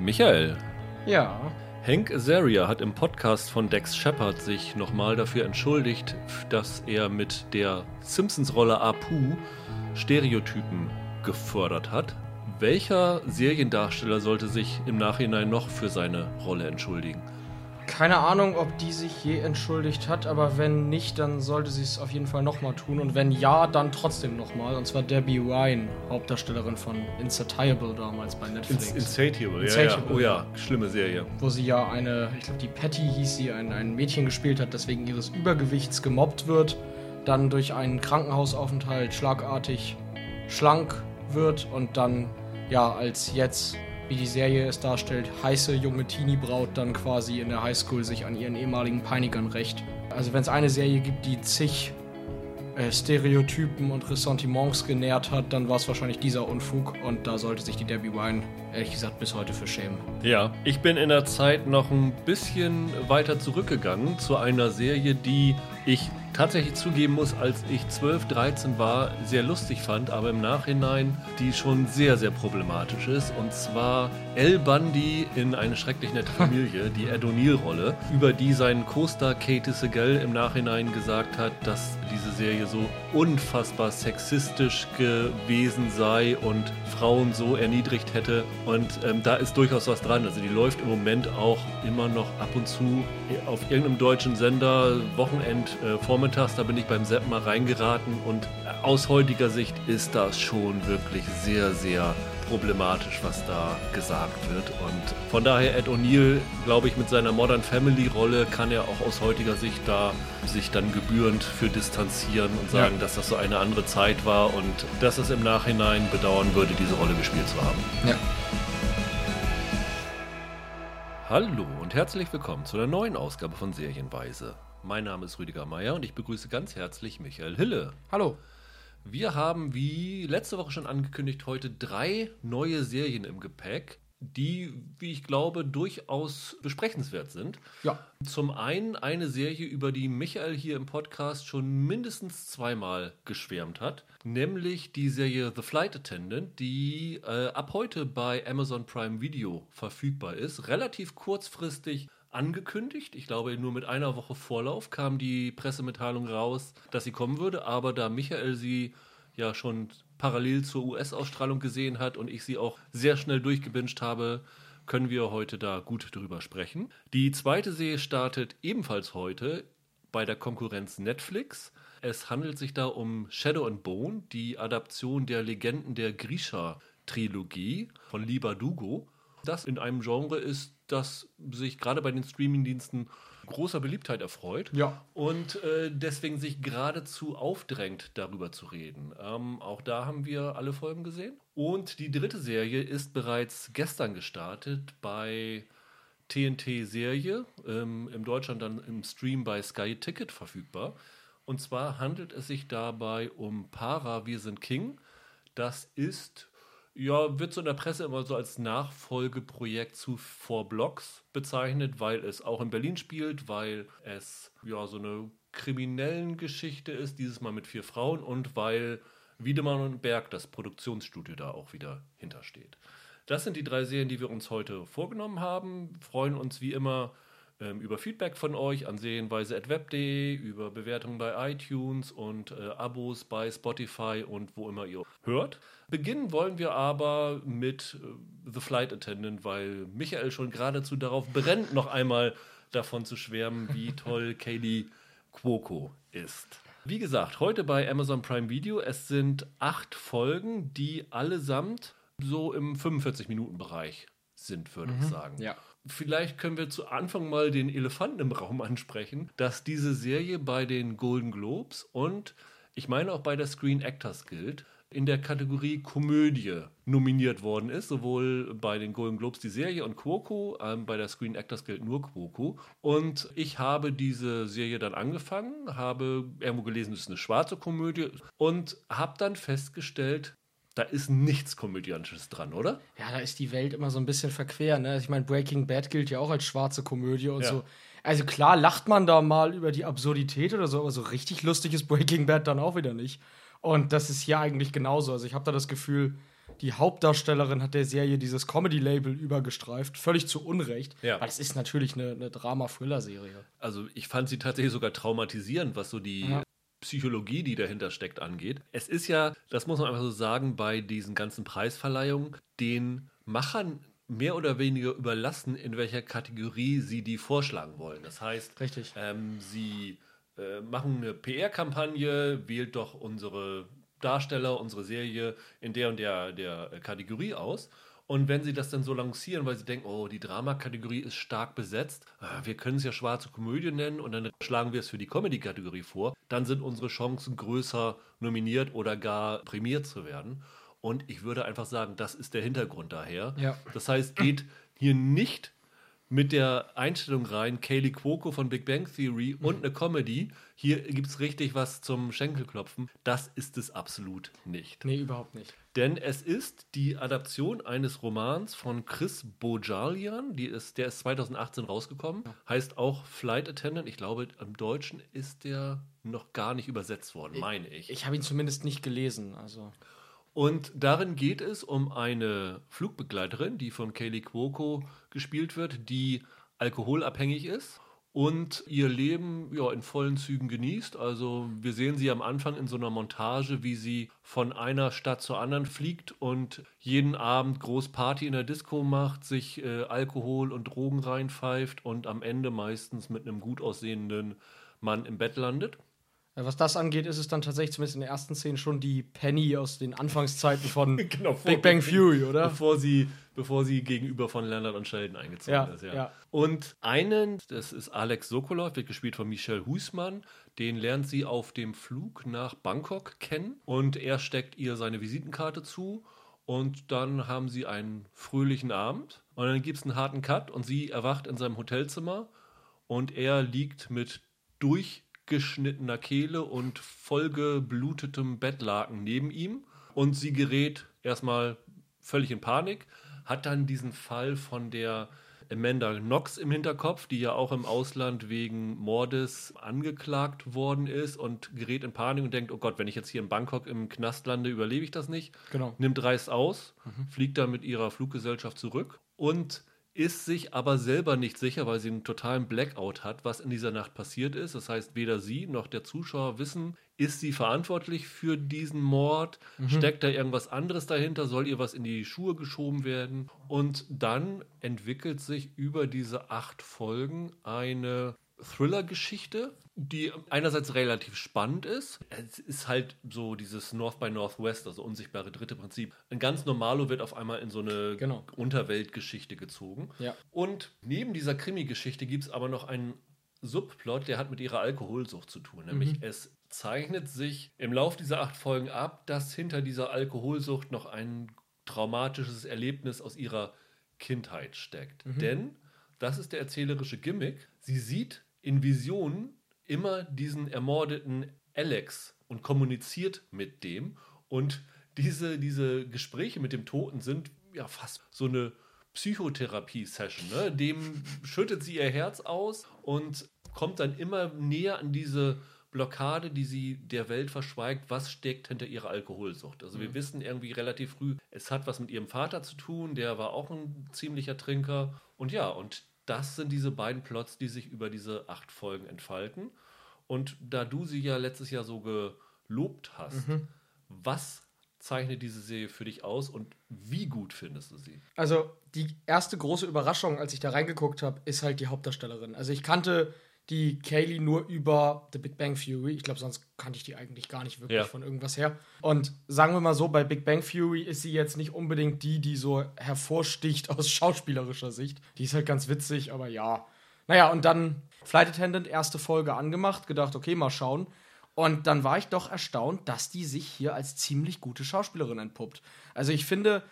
Michael. Ja. Hank Azaria hat im Podcast von Dex Shepard sich nochmal dafür entschuldigt, dass er mit der Simpsons-Rolle Apu Stereotypen gefördert hat. Welcher Seriendarsteller sollte sich im Nachhinein noch für seine Rolle entschuldigen? Keine Ahnung, ob die sich je entschuldigt hat, aber wenn nicht, dann sollte sie es auf jeden Fall nochmal tun. Und wenn ja, dann trotzdem nochmal. Und zwar Debbie Ryan, Hauptdarstellerin von Insatiable damals bei Netflix. Insatiable, Insatiable. ja, ja. Oh ja, schlimme Serie. Wo sie ja eine, ich glaube, die Patty hieß sie, ein, ein Mädchen gespielt hat, das wegen ihres Übergewichts gemobbt wird, dann durch einen Krankenhausaufenthalt schlagartig schlank wird und dann, ja, als jetzt wie die Serie es darstellt, heiße junge Teenie-Braut dann quasi in der Highschool sich an ihren ehemaligen Peinigern rächt. Also wenn es eine Serie gibt, die zig äh, Stereotypen und Ressentiments genährt hat, dann war es wahrscheinlich dieser Unfug und da sollte sich die Debbie Wine ehrlich gesagt bis heute für schämen. Ja, ich bin in der Zeit noch ein bisschen weiter zurückgegangen zu einer Serie, die ich tatsächlich zugeben muss, als ich 12, 13 war, sehr lustig fand, aber im Nachhinein die schon sehr, sehr problematisch ist. Und zwar El Bundy in Eine schrecklich nette Familie, die Ed O'Neill-Rolle, über die sein Co-Star Katie Segal im Nachhinein gesagt hat, dass diese Serie so unfassbar sexistisch gewesen sei und Frauen so erniedrigt hätte. Und ähm, da ist durchaus was dran. Also die läuft im Moment auch immer noch ab und zu auf irgendeinem deutschen Sender, Wochenend, äh, vormittags, da bin ich beim Sepp mal reingeraten und aus heutiger Sicht ist das schon wirklich sehr, sehr problematisch, was da gesagt wird. Und von daher Ed O'Neill, glaube ich, mit seiner Modern Family Rolle kann er auch aus heutiger Sicht da sich dann gebührend für distanzieren und sagen, ja. dass das so eine andere Zeit war und dass es im Nachhinein bedauern würde, diese Rolle gespielt zu haben. Ja. Hallo und herzlich willkommen zu einer neuen Ausgabe von Serienweise. Mein Name ist Rüdiger Meier und ich begrüße ganz herzlich Michael Hille. Hallo. Wir haben, wie letzte Woche schon angekündigt, heute drei neue Serien im Gepäck, die, wie ich glaube, durchaus besprechenswert sind. Ja. Zum einen eine Serie, über die Michael hier im Podcast schon mindestens zweimal geschwärmt hat, nämlich die Serie The Flight Attendant, die äh, ab heute bei Amazon Prime Video verfügbar ist. Relativ kurzfristig angekündigt. Ich glaube, nur mit einer Woche Vorlauf kam die Pressemitteilung raus, dass sie kommen würde. Aber da Michael sie ja schon parallel zur US-Ausstrahlung gesehen hat und ich sie auch sehr schnell durchgebinged habe, können wir heute da gut drüber sprechen. Die zweite Serie startet ebenfalls heute bei der Konkurrenz Netflix. Es handelt sich da um Shadow and Bone, die Adaption der Legenden der Grisha-Trilogie von Liba Dugo. Das in einem Genre ist, das sich gerade bei den Streamingdiensten großer Beliebtheit erfreut ja. und äh, deswegen sich geradezu aufdrängt, darüber zu reden. Ähm, auch da haben wir alle Folgen gesehen. Und die dritte Serie ist bereits gestern gestartet bei TNT Serie, ähm, in Deutschland dann im Stream bei Sky Ticket verfügbar. Und zwar handelt es sich dabei um Para, wir sind King. Das ist ja, wird so in der Presse immer so als Nachfolgeprojekt zu Four Blocks bezeichnet, weil es auch in Berlin spielt, weil es ja so eine kriminellen Geschichte ist, dieses Mal mit vier Frauen und weil Wiedemann und Berg, das Produktionsstudio, da auch wieder hintersteht. Das sind die drei Serien, die wir uns heute vorgenommen haben. Freuen uns wie immer ähm, über Feedback von euch an serienweise.web.de, über Bewertungen bei iTunes und äh, Abos bei Spotify und wo immer ihr hört. Beginnen wollen wir aber mit äh, The Flight Attendant, weil Michael schon geradezu darauf brennt, noch einmal davon zu schwärmen, wie toll Kaylee Cuoco ist. Wie gesagt, heute bei Amazon Prime Video. Es sind acht Folgen, die allesamt so im 45-Minuten-Bereich sind, würde mhm. ich sagen. Ja. Vielleicht können wir zu Anfang mal den Elefanten im Raum ansprechen, dass diese Serie bei den Golden Globes und ich meine auch bei der Screen Actors Guild in der Kategorie Komödie nominiert worden ist, sowohl bei den Golden Globes die Serie und Quoco, ähm, bei der Screen Actors Guild nur Quoco. Und ich habe diese Serie dann angefangen, habe irgendwo gelesen, es ist eine schwarze Komödie und habe dann festgestellt, da ist nichts Komödiantisches dran, oder? Ja, da ist die Welt immer so ein bisschen verquer. Ne? Ich meine, Breaking Bad gilt ja auch als schwarze Komödie und ja. so. Also klar lacht man da mal über die Absurdität oder so, aber so richtig lustig ist Breaking Bad dann auch wieder nicht. Und das ist hier eigentlich genauso. Also ich habe da das Gefühl, die Hauptdarstellerin hat der Serie dieses Comedy-Label übergestreift, völlig zu Unrecht, Ja. weil es ist natürlich eine, eine Drama-Thriller-Serie. Also ich fand sie tatsächlich sogar traumatisierend, was so die Ja. Psychologie, die dahinter steckt, angeht. Es ist ja, das muss man einfach so sagen, bei diesen ganzen Preisverleihungen den Machern mehr oder weniger überlassen, in welcher Kategorie sie die vorschlagen wollen. Das heißt, Richtig. ähm, sie äh, machen eine PR-Kampagne, wählt doch unsere Darsteller, unsere Serie in der und der, der Kategorie aus. Und wenn sie das dann so lancieren, weil sie denken, oh, die Drama-Kategorie ist stark besetzt, ah, wir können es ja schwarze Komödie nennen und dann schlagen wir es für die Comedy-Kategorie vor, dann sind unsere Chancen größer, nominiert oder gar prämiert zu werden. Und ich würde einfach sagen, das ist der Hintergrund daher. Ja. Das heißt, geht hier nicht mit der Einstellung rein, Kaylee Cuoco von Big Bang Theory und eine Comedy. Hier gibt es richtig was zum Schenkelklopfen. Das ist es absolut nicht. Nee, überhaupt nicht. Denn es ist die Adaption eines Romans von Chris Bojalian, die ist, der ist 2018 rausgekommen, heißt auch Flight Attendant. Ich glaube, im Deutschen ist der noch gar nicht übersetzt worden, meine ich. Ich habe ihn zumindest nicht gelesen. Also. Und darin geht es um eine Flugbegleiterin, die von Kaylee Cuoco gespielt wird, die alkoholabhängig ist und ihr Leben ja, in vollen Zügen genießt. Also wir sehen sie am Anfang in so einer Montage, wie sie von einer Stadt zur anderen fliegt und jeden Abend groß Party in der Disco macht, sich äh, Alkohol und Drogen reinpfeift und am Ende meistens mit einem gut aussehenden Mann im Bett landet. Ja, Was das angeht, ist es dann tatsächlich zumindest in der ersten Szene schon die Penny aus den Anfangszeiten von Genau, Big Bang Fury, oder? Bevor sie, bevor sie gegenüber von Leonard und Sheldon eingezogen Ja, ist. Ja. ja. Und einen, das ist Alex Sokolov, wird gespielt von Michel Huismann. Den lernt sie auf dem Flug nach Bangkok kennen und er steckt ihr seine Visitenkarte zu. Und dann haben sie einen fröhlichen Abend. Und dann gibt es einen harten Cut und sie erwacht in seinem Hotelzimmer und er liegt mit durchgeschnittener Kehle und vollgeblutetem Bettlaken neben ihm. Und sie gerät erstmal völlig in Panik, hat dann diesen Fall von der Amanda Knox im Hinterkopf, die ja auch im Ausland wegen Mordes angeklagt worden ist und gerät in Panik und denkt, oh Gott, wenn ich jetzt hier in Bangkok im Knast lande, überlebe ich das nicht. Genau. Nimmt Reis aus, fliegt dann mit ihrer Fluggesellschaft zurück und ist sich aber selber nicht sicher, weil sie einen totalen Blackout hat, was in dieser Nacht passiert ist. Das heißt, weder sie noch der Zuschauer wissen, ist sie verantwortlich für diesen Mord? Steckt da irgendwas anderes dahinter? Soll ihr was in die Schuhe geschoben werden? Und dann entwickelt sich über diese acht Folgen eine Thriller-Geschichte, die einerseits relativ spannend ist. Es ist halt so dieses North by Northwest, also unsichtbare dritte Prinzip. Ein ganz Normalo wird auf einmal in so eine Genau. Unterweltgeschichte gezogen. Ja. Und neben dieser Krimi-Geschichte gibt es aber noch einen Subplot, der hat mit ihrer Alkoholsucht zu tun. Nämlich es zeichnet sich im Lauf dieser acht Folgen ab, dass hinter dieser Alkoholsucht noch ein traumatisches Erlebnis aus ihrer Kindheit steckt. Denn, das ist der erzählerische Gimmick, sie sieht in Visionen immer diesen ermordeten Alex und kommuniziert mit dem. Und diese, diese Gespräche mit dem Toten sind ja fast so eine Psychotherapie-Session. Ne? Dem schüttet sie ihr Herz aus und kommt dann immer näher an diese Blockade, die sie der Welt verschweigt, was steckt hinter ihrer Alkoholsucht. Also wir wissen irgendwie relativ früh, es hat was mit ihrem Vater zu tun, der war auch ein ziemlicher Trinker. Und ja, und das sind diese beiden Plots, die sich über diese acht Folgen entfalten. Und da du sie ja letztes Jahr so gelobt hast, was zeichnet diese Serie für dich aus und wie gut findest du sie? Also die erste große Überraschung, als ich da reingeguckt habe, ist halt die Hauptdarstellerin. Also ich kannte die Kaylee nur über The Big Bang Theory. Ich glaube, sonst kannte ich die eigentlich gar nicht wirklich Ja. von irgendwas her. Und sagen wir mal so, bei Big Bang Theory ist sie jetzt nicht unbedingt die, die so hervorsticht aus schauspielerischer Sicht. Die ist halt ganz witzig, aber ja. Naja, und dann Flight Attendant, erste Folge angemacht, gedacht, okay, mal schauen. Und dann war ich doch erstaunt, dass die sich hier als ziemlich gute Schauspielerin entpuppt. Also ich finde,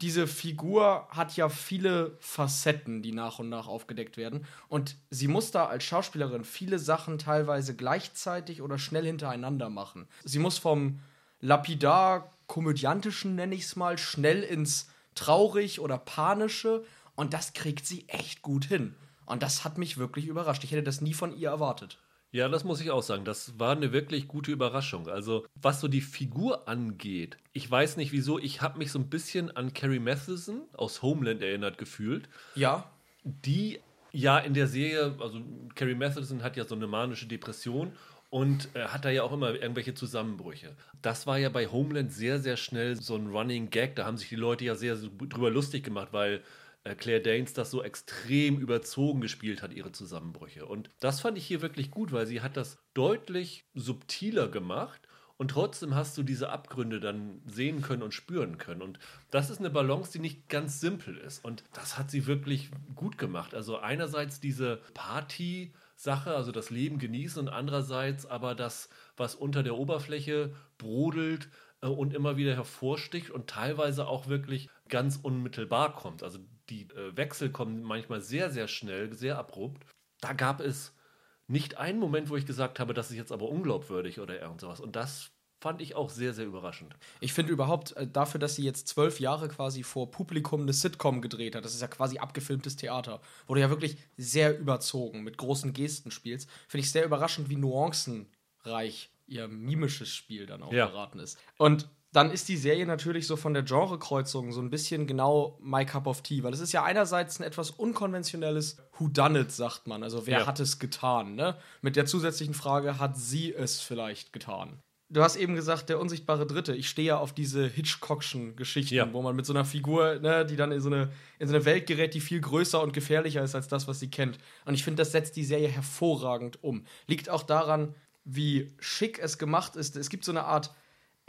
diese Figur hat ja viele Facetten, die nach und nach aufgedeckt werden. Und sie muss da als Schauspielerin viele Sachen teilweise gleichzeitig oder schnell hintereinander machen. Sie muss vom lapidar komödiantischen, nenne ich es mal, schnell ins traurig oder panische. Und das kriegt sie echt gut hin. Und das hat mich wirklich überrascht. Ich hätte das nie von ihr erwartet. Ja, das muss ich auch sagen. Das war eine wirklich gute Überraschung. Also, was so die Figur angeht, ich weiß nicht wieso, ich habe mich so ein bisschen an Carrie Matheson aus Homeland erinnert gefühlt. Ja. Die ja in der Serie, also Carrie Matheson hat ja so eine manische Depression und äh, hat da ja auch immer irgendwelche Zusammenbrüche. Das war ja bei Homeland sehr, sehr schnell so ein Running Gag. Da haben sich die Leute ja sehr so drüber lustig gemacht, weil Claire Danes das so extrem überzogen gespielt hat, ihre Zusammenbrüche. Und das fand ich hier wirklich gut, weil sie hat das deutlich subtiler gemacht und trotzdem hast du diese Abgründe dann sehen können und spüren können. Und das ist eine Balance, die nicht ganz simpel ist. Und das hat sie wirklich gut gemacht. Also einerseits diese Party. Sache, also das Leben genießen und andererseits aber das, was unter der Oberfläche brodelt äh, und immer wieder hervorsticht und teilweise auch wirklich ganz unmittelbar kommt. Also die äh, Wechsel kommen manchmal sehr, sehr schnell, sehr abrupt. Da gab es nicht einen Moment, wo ich gesagt habe, das ist jetzt aber unglaubwürdig oder irgend sowas. Und das fand ich auch sehr, sehr überraschend. Ich finde überhaupt äh, dafür, dass sie jetzt zwölf Jahre quasi vor Publikum eine Sitcom gedreht hat, das ist ja quasi abgefilmtes Theater, wo du ja wirklich sehr überzogen mit großen Gesten spielst, finde ich sehr überraschend, wie nuancenreich ihr mimisches Spiel dann auch Ja. geraten ist. Und dann ist die Serie natürlich so von der Genrekreuzung so ein bisschen genau My Cup of Tea, weil es ist ja einerseits ein etwas unkonventionelles Whodunit, sagt man. Also wer Ja. hat es getan, ne? Mit der zusätzlichen Frage, hat sie es vielleicht getan? Du hast eben gesagt, der unsichtbare Dritte. Ich stehe ja auf diese Hitchcockschen Geschichten, Ja. wo man mit so einer Figur, ne, die dann in so, eine, in so eine Welt gerät, die viel größer und gefährlicher ist als das, was sie kennt. Und ich finde, das setzt die Serie hervorragend um. Liegt auch daran, wie schick es gemacht ist. Es gibt so eine Art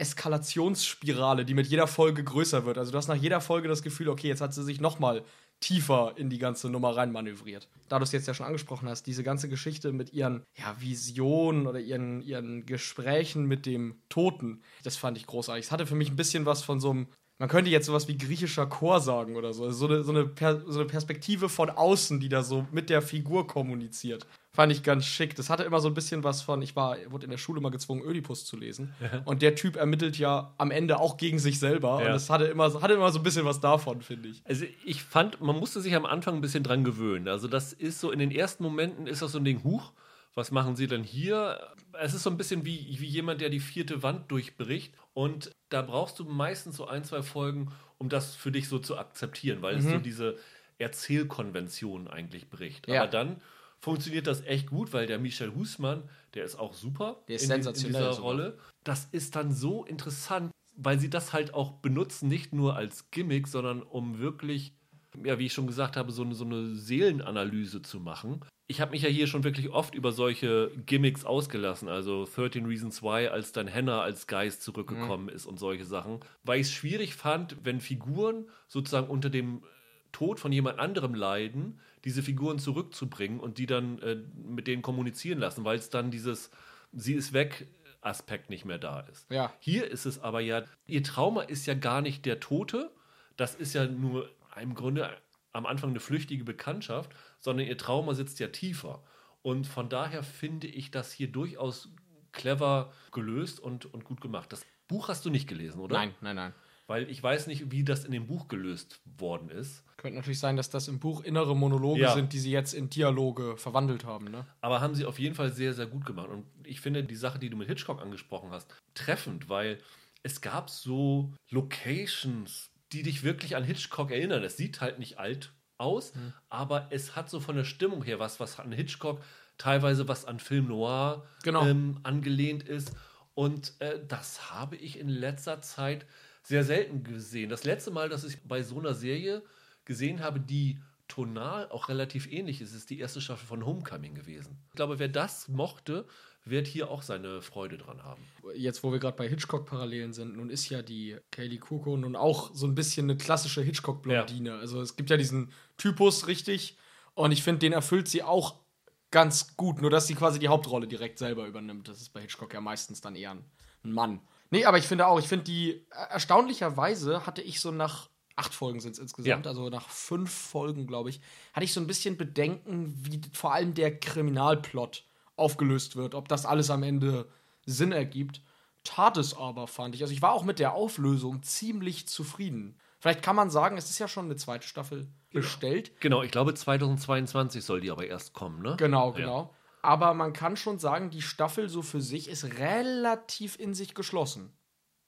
Eskalationsspirale, die mit jeder Folge größer wird. Also du hast nach jeder Folge das Gefühl, okay, jetzt hat sie sich noch mal tiefer in die ganze Nummer reinmanövriert. Da du es jetzt ja schon angesprochen hast, diese ganze Geschichte mit ihren ja, Visionen oder ihren, ihren Gesprächen mit dem Toten, das fand ich großartig. Es hatte für mich ein bisschen was von so einem, man könnte jetzt sowas wie griechischer Chor sagen oder so. Also so eine, so eine, so eine Perspektive von außen, die da so mit der Figur kommuniziert. Fand ich ganz schick. Das hatte immer so ein bisschen was von, ich war, wurde in der Schule mal gezwungen, Ödipus zu lesen. Und der Typ ermittelt ja am Ende auch gegen sich selber. Ja. Und das hatte immer, so- hatte immer so ein bisschen was davon, finde ich. Also ich fand, man musste sich am Anfang ein bisschen dran gewöhnen. Also das ist so, in den ersten Momenten ist das so ein Ding, huch, was machen sie denn hier? Es ist so ein bisschen wie, wie jemand, der die vierte Wand durchbricht. Und da brauchst du meistens so ein, zwei Folgen, um das für dich so zu akzeptieren, weil es so diese Erzählkonvention eigentlich bricht. Ja. Aber dann funktioniert das echt gut, weil der Michel Husmann, der ist auch super Der ist in, sensationell in dieser sogar. Rolle. Das ist dann so interessant, weil sie das halt auch benutzen, nicht nur als Gimmick, sondern um wirklich, ja, wie ich schon gesagt habe, so eine, so eine Seelenanalyse zu machen. Ich habe mich ja hier schon wirklich oft über solche Gimmicks ausgelassen, also 13 Reasons Why, als dann Hannah als Geist zurückgekommen ist und solche Sachen, weil ich es schwierig fand, wenn Figuren sozusagen unter dem Tod von jemand anderem leiden, diese Figuren zurückzubringen und die dann äh, mit denen kommunizieren lassen, weil es dann dieses Sie ist weg Aspekt nicht mehr da ist. Ja. Hier ist es aber ja, ihr Trauma ist ja gar nicht der Tote, das ist ja nur im Grunde am Anfang eine flüchtige Bekanntschaft, sondern ihr Trauma sitzt ja tiefer. Und von daher finde ich das hier durchaus clever gelöst und, und gut gemacht. Das Buch hast du nicht gelesen, oder? Nein, nein, nein. Weil ich weiß nicht, wie das in dem Buch gelöst worden ist. Könnte natürlich sein, dass das im Buch innere Monologe Ja. sind, die sie jetzt in Dialoge verwandelt haben, ne? Aber haben sie auf jeden Fall sehr, sehr gut gemacht. Und ich finde die Sache, die du mit Hitchcock angesprochen hast, treffend, weil es gab so Locations, die dich wirklich an Hitchcock erinnern. Es sieht halt nicht alt aus, aber es hat so von der Stimmung her was, was an Hitchcock teilweise was an Film Noir Genau. ähm, angelehnt ist. Und äh, das habe ich in letzter Zeit sehr selten gesehen. Das letzte Mal, dass ich bei so einer Serie gesehen habe, die tonal auch relativ ähnlich ist, ist die erste Staffel von Homecoming gewesen. Ich glaube, wer das mochte, wird hier auch seine Freude dran haben. Jetzt, wo wir gerade bei Hitchcock-Parallelen sind, nun ist ja die Kaylee Kuko nun auch so ein bisschen eine klassische Hitchcock-Blondine. Also es gibt ja diesen Typus, richtig, und ich finde, den erfüllt sie auch ganz gut, nur dass sie quasi die Hauptrolle direkt selber übernimmt. Das ist bei Hitchcock ja meistens dann eher ein Mann. Nee, aber ich finde auch, ich finde die, äh, erstaunlicherweise hatte ich so nach acht Folgen sind es insgesamt, Ja. also nach fünf Folgen, glaube ich, hatte ich so ein bisschen Bedenken, wie vor allem der Kriminalplot aufgelöst wird, ob das alles am Ende Sinn ergibt. Tat es aber, fand ich. Also ich war auch mit der Auflösung ziemlich zufrieden. Vielleicht kann man sagen, es ist ja schon eine zweite Staffel bestellt. Genau, ich glaube 2022 soll die aber erst kommen, ne? Genau, Ja. Aber man kann schon sagen, die Staffel so für sich ist relativ in sich geschlossen.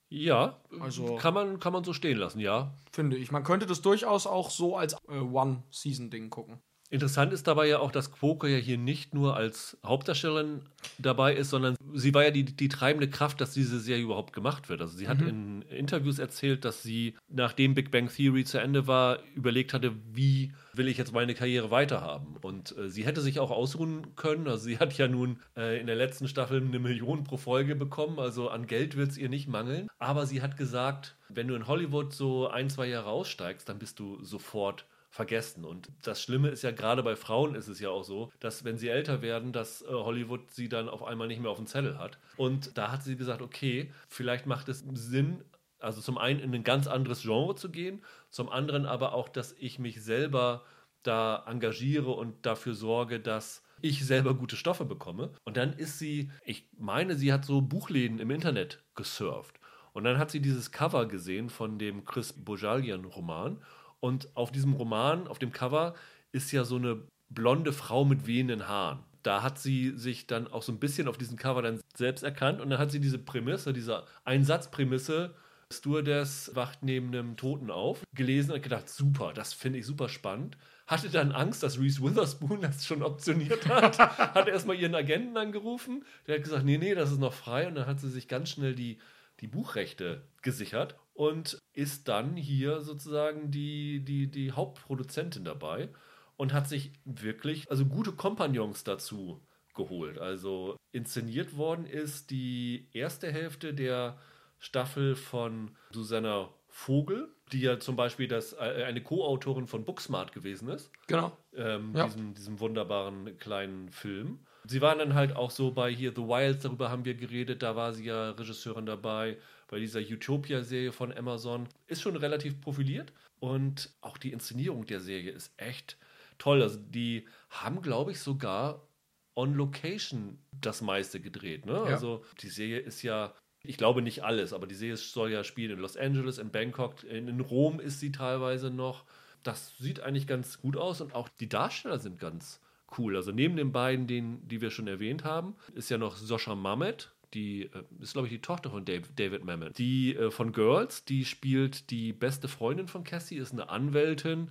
Ja, Also- kann, man, kann man so stehen lassen, ja. Finde ich. Man könnte das durchaus auch so als äh, One-Season-Ding gucken. Interessant ist dabei ja auch, dass Quoker ja hier nicht nur als Hauptdarstellerin dabei ist, sondern sie war ja die, die treibende Kraft, dass diese Serie überhaupt gemacht wird. Also sie hat in Interviews erzählt, dass sie, nachdem Big Bang Theory zu Ende war, überlegt hatte, wie will ich jetzt meine Karriere weiterhaben. Und äh, sie hätte sich auch ausruhen können. Also sie hat ja nun äh, in der letzten Staffel eine Million pro Folge bekommen. Also an Geld wird es ihr nicht mangeln. Aber sie hat gesagt, wenn du in Hollywood so ein, zwei Jahre aussteigst, dann bist du sofort vergessen. Und das Schlimme ist ja, gerade bei Frauen ist es ja auch so, dass wenn sie älter werden, dass äh, Hollywood sie dann auf einmal nicht mehr auf dem Zettel hat. Und da hat sie gesagt, okay, vielleicht macht es Sinn, also zum einen in ein ganz anderes Genre zu gehen, zum anderen aber auch, dass ich mich selber da engagiere und dafür sorge, dass ich selber gute Stoffe bekomme. Und dann ist sie, ich meine, sie hat so Buchläden im Internet gesurft. Und dann hat sie dieses Cover gesehen von dem Chris Bojalian-Roman. Und auf diesem Roman, auf dem Cover, ist ja so eine blonde Frau mit wehenden Haaren. Da hat sie sich dann auch so ein bisschen auf diesem Cover dann selbst erkannt und dann hat sie diese Prämisse, diese Einsatzprämisse, Stewardess wacht neben einem Toten auf, gelesen und gedacht, super, das finde ich super spannend. Hatte dann Angst, dass Reese Witherspoon das schon optioniert hat. hat erstmal ihren Agenten angerufen. Der hat gesagt, nee, nee, das ist noch frei. Und dann hat sie sich ganz schnell die, die Buchrechte gesichert und ist dann hier sozusagen die, die, die Hauptproduzentin dabei und hat sich wirklich, also gute Kompagnons dazu geholt. Also inszeniert worden ist die erste Hälfte der Staffel von Susanna Vogel, die ja zum Beispiel das, äh, eine Co-Autorin von Booksmart gewesen ist Genau. ähm, Ja. diesem, diesem wunderbaren kleinen Film. Sie waren dann halt auch so bei hier The Wilds, darüber haben wir geredet, da war sie ja Regisseurin dabei, bei dieser Utopia-Serie von Amazon. Ist schon relativ profiliert und auch die Inszenierung der Serie ist echt toll. Also die haben, glaube ich, sogar on Location das meiste gedreht. Ne? Ja. Also die Serie ist ja, ich glaube nicht alles, aber die Serie soll ja spielen in Los Angeles, in Bangkok, in, in Rom ist sie teilweise noch. Das sieht eigentlich ganz gut aus und auch die Darsteller sind ganz cool. Also neben den beiden, den, die wir schon erwähnt haben, ist ja noch Sosha Mamet. Die äh, ist, glaube ich, die Tochter von David Mamet. Die äh, von Girls, die spielt die beste Freundin von Cassie, ist eine Anwältin,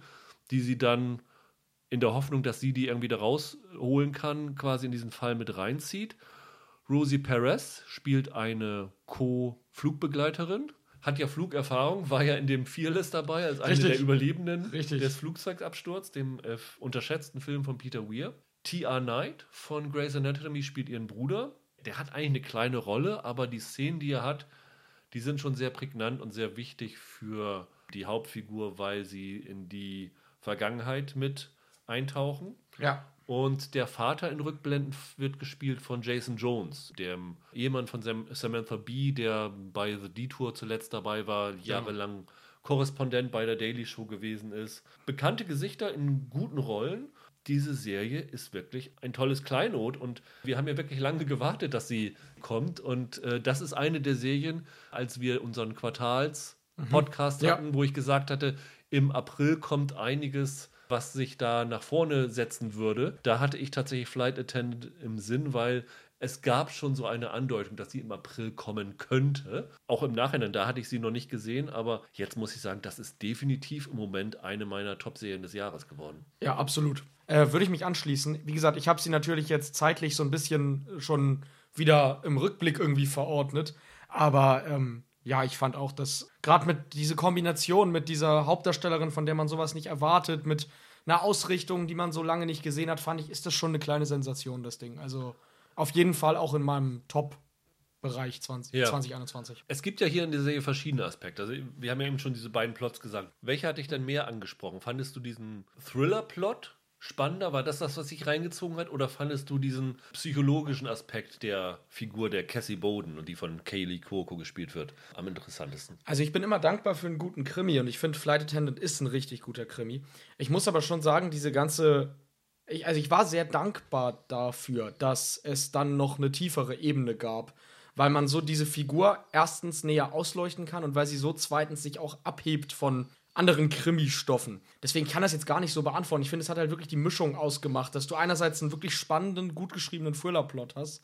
die sie dann in der Hoffnung, dass sie die irgendwie da rausholen kann, quasi in diesen Fall mit reinzieht. Rosie Perez spielt eine Co-Flugbegleiterin, hat ja Flugerfahrung, war ja in dem Fearless dabei als eine der Überlebenden Richtig. des Flugzeugabsturz, dem äh, unterschätzten Film von Peter Weir. T.R. Knight von Grey's Anatomy spielt ihren Bruder. Der hat eigentlich eine kleine Rolle, aber die Szenen, die er hat, die sind schon sehr prägnant und sehr wichtig für die Hauptfigur, weil sie in die Vergangenheit mit eintauchen. Ja. Und der Vater in Rückblenden wird gespielt von Jason Jones, dem Ehemann von Sam Samantha Bee, der bei The Detour zuletzt dabei war, jahrelang Korrespondent bei der Daily Show gewesen ist. Bekannte Gesichter in guten Rollen. Diese Serie ist wirklich ein tolles Kleinod und wir haben ja wirklich lange gewartet, dass sie kommt. Und äh, das ist eine der Serien, als wir unseren Quartals-Podcast Ja. hatten, wo ich gesagt hatte, im April kommt einiges, was sich da nach vorne setzen würde. Da hatte ich tatsächlich Flight Attendant im Sinn, weil es gab schon so eine Andeutung, dass sie im April kommen könnte. Auch im Nachhinein, da hatte ich sie noch nicht gesehen, aber jetzt muss ich sagen, das ist definitiv im Moment eine meiner Top-Serien des Jahres geworden. Ja, absolut. Äh, Würde ich mich anschließen. Wie gesagt, ich habe sie natürlich jetzt zeitlich so ein bisschen schon wieder im Rückblick irgendwie verordnet. Aber ähm, ja, ich fand auch, dass gerade mit dieser Kombination mit dieser Hauptdarstellerin, von der man sowas nicht erwartet, mit einer Ausrichtung, die man so lange nicht gesehen hat, fand ich, ist das schon eine kleine Sensation, das Ding. Also auf jeden Fall auch in meinem Top-Bereich 20, Ja. 2021. Es gibt ja hier in der Serie verschiedene Aspekte. Also wir haben ja eben schon diese beiden Plots gesagt. Welcher hat dich denn mehr angesprochen? Fandest du diesen Thriller-Plot spannender? War das das, was dich reingezogen hat? Oder fandest du diesen psychologischen Aspekt der Figur der Cassie Bowden und die von Kaylee Cuoco gespielt wird, am interessantesten? Also ich bin immer dankbar für einen guten Krimi und ich finde Flight Attendant ist ein richtig guter Krimi. Ich muss aber schon sagen, diese ganze ich, also ich war sehr dankbar dafür, dass es dann noch eine tiefere Ebene gab, weil man so diese Figur erstens näher ausleuchten kann und weil sie so zweitens sich auch abhebt von anderen Krimi-Stoffen. Deswegen kann das jetzt gar nicht so beantworten. Ich finde, es hat halt wirklich die Mischung ausgemacht, dass du einerseits einen wirklich spannenden, gut geschriebenen Thriller-Plot hast,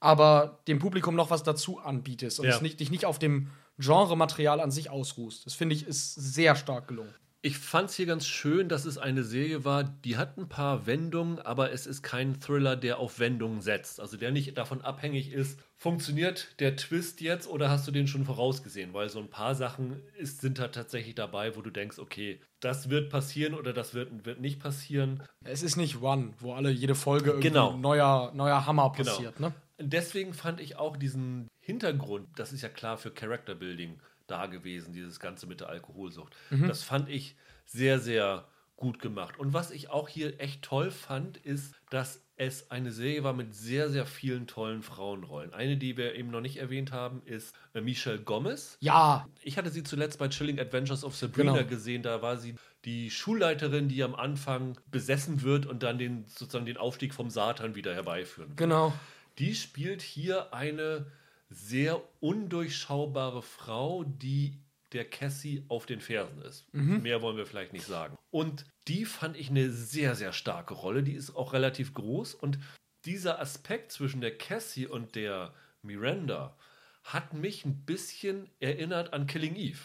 aber dem Publikum noch was dazu anbietest und Ja. es nicht, dich nicht auf dem Genre-Material an sich ausruhst. Das finde ich ist sehr stark gelungen. Ich fand es hier ganz schön, dass es eine Serie war, die hat ein paar Wendungen, aber es ist kein Thriller, der auf Wendungen setzt. Also der nicht davon abhängig ist, funktioniert der Twist jetzt oder hast du den schon vorausgesehen? Weil so ein paar Sachen ist, sind da tatsächlich dabei, wo du denkst, okay, das wird passieren oder das wird, wird nicht passieren. Es ist nicht One, wo alle jede Folge irgendwie Genau. ein neuer, neuer Hammer Genau. passiert, ne? Deswegen fand ich auch diesen Hintergrund, das ist ja klar für Character Building da gewesen, dieses Ganze mit der Alkoholsucht. Das fand ich sehr, sehr gut gemacht. Und was ich auch hier echt toll fand, ist, dass es eine Serie war mit sehr, sehr vielen tollen Frauenrollen. Eine, die wir eben noch nicht erwähnt haben, ist äh, Michelle Gomez. Ja, Ich hatte sie zuletzt bei Chilling Adventures of Sabrina Genau. gesehen. Da war sie die Schulleiterin, die am Anfang besessen wird und dann den, sozusagen den Aufstieg vom Satan wieder herbeiführen will. genau. Die spielt hier eine sehr undurchschaubare Frau, die der Cassie auf den Fersen ist. Mehr wollen wir vielleicht nicht sagen. Und die fand ich eine sehr, sehr starke Rolle. Die ist auch relativ groß. Und dieser Aspekt zwischen der Cassie und der Miranda hat mich ein bisschen erinnert an Killing Eve.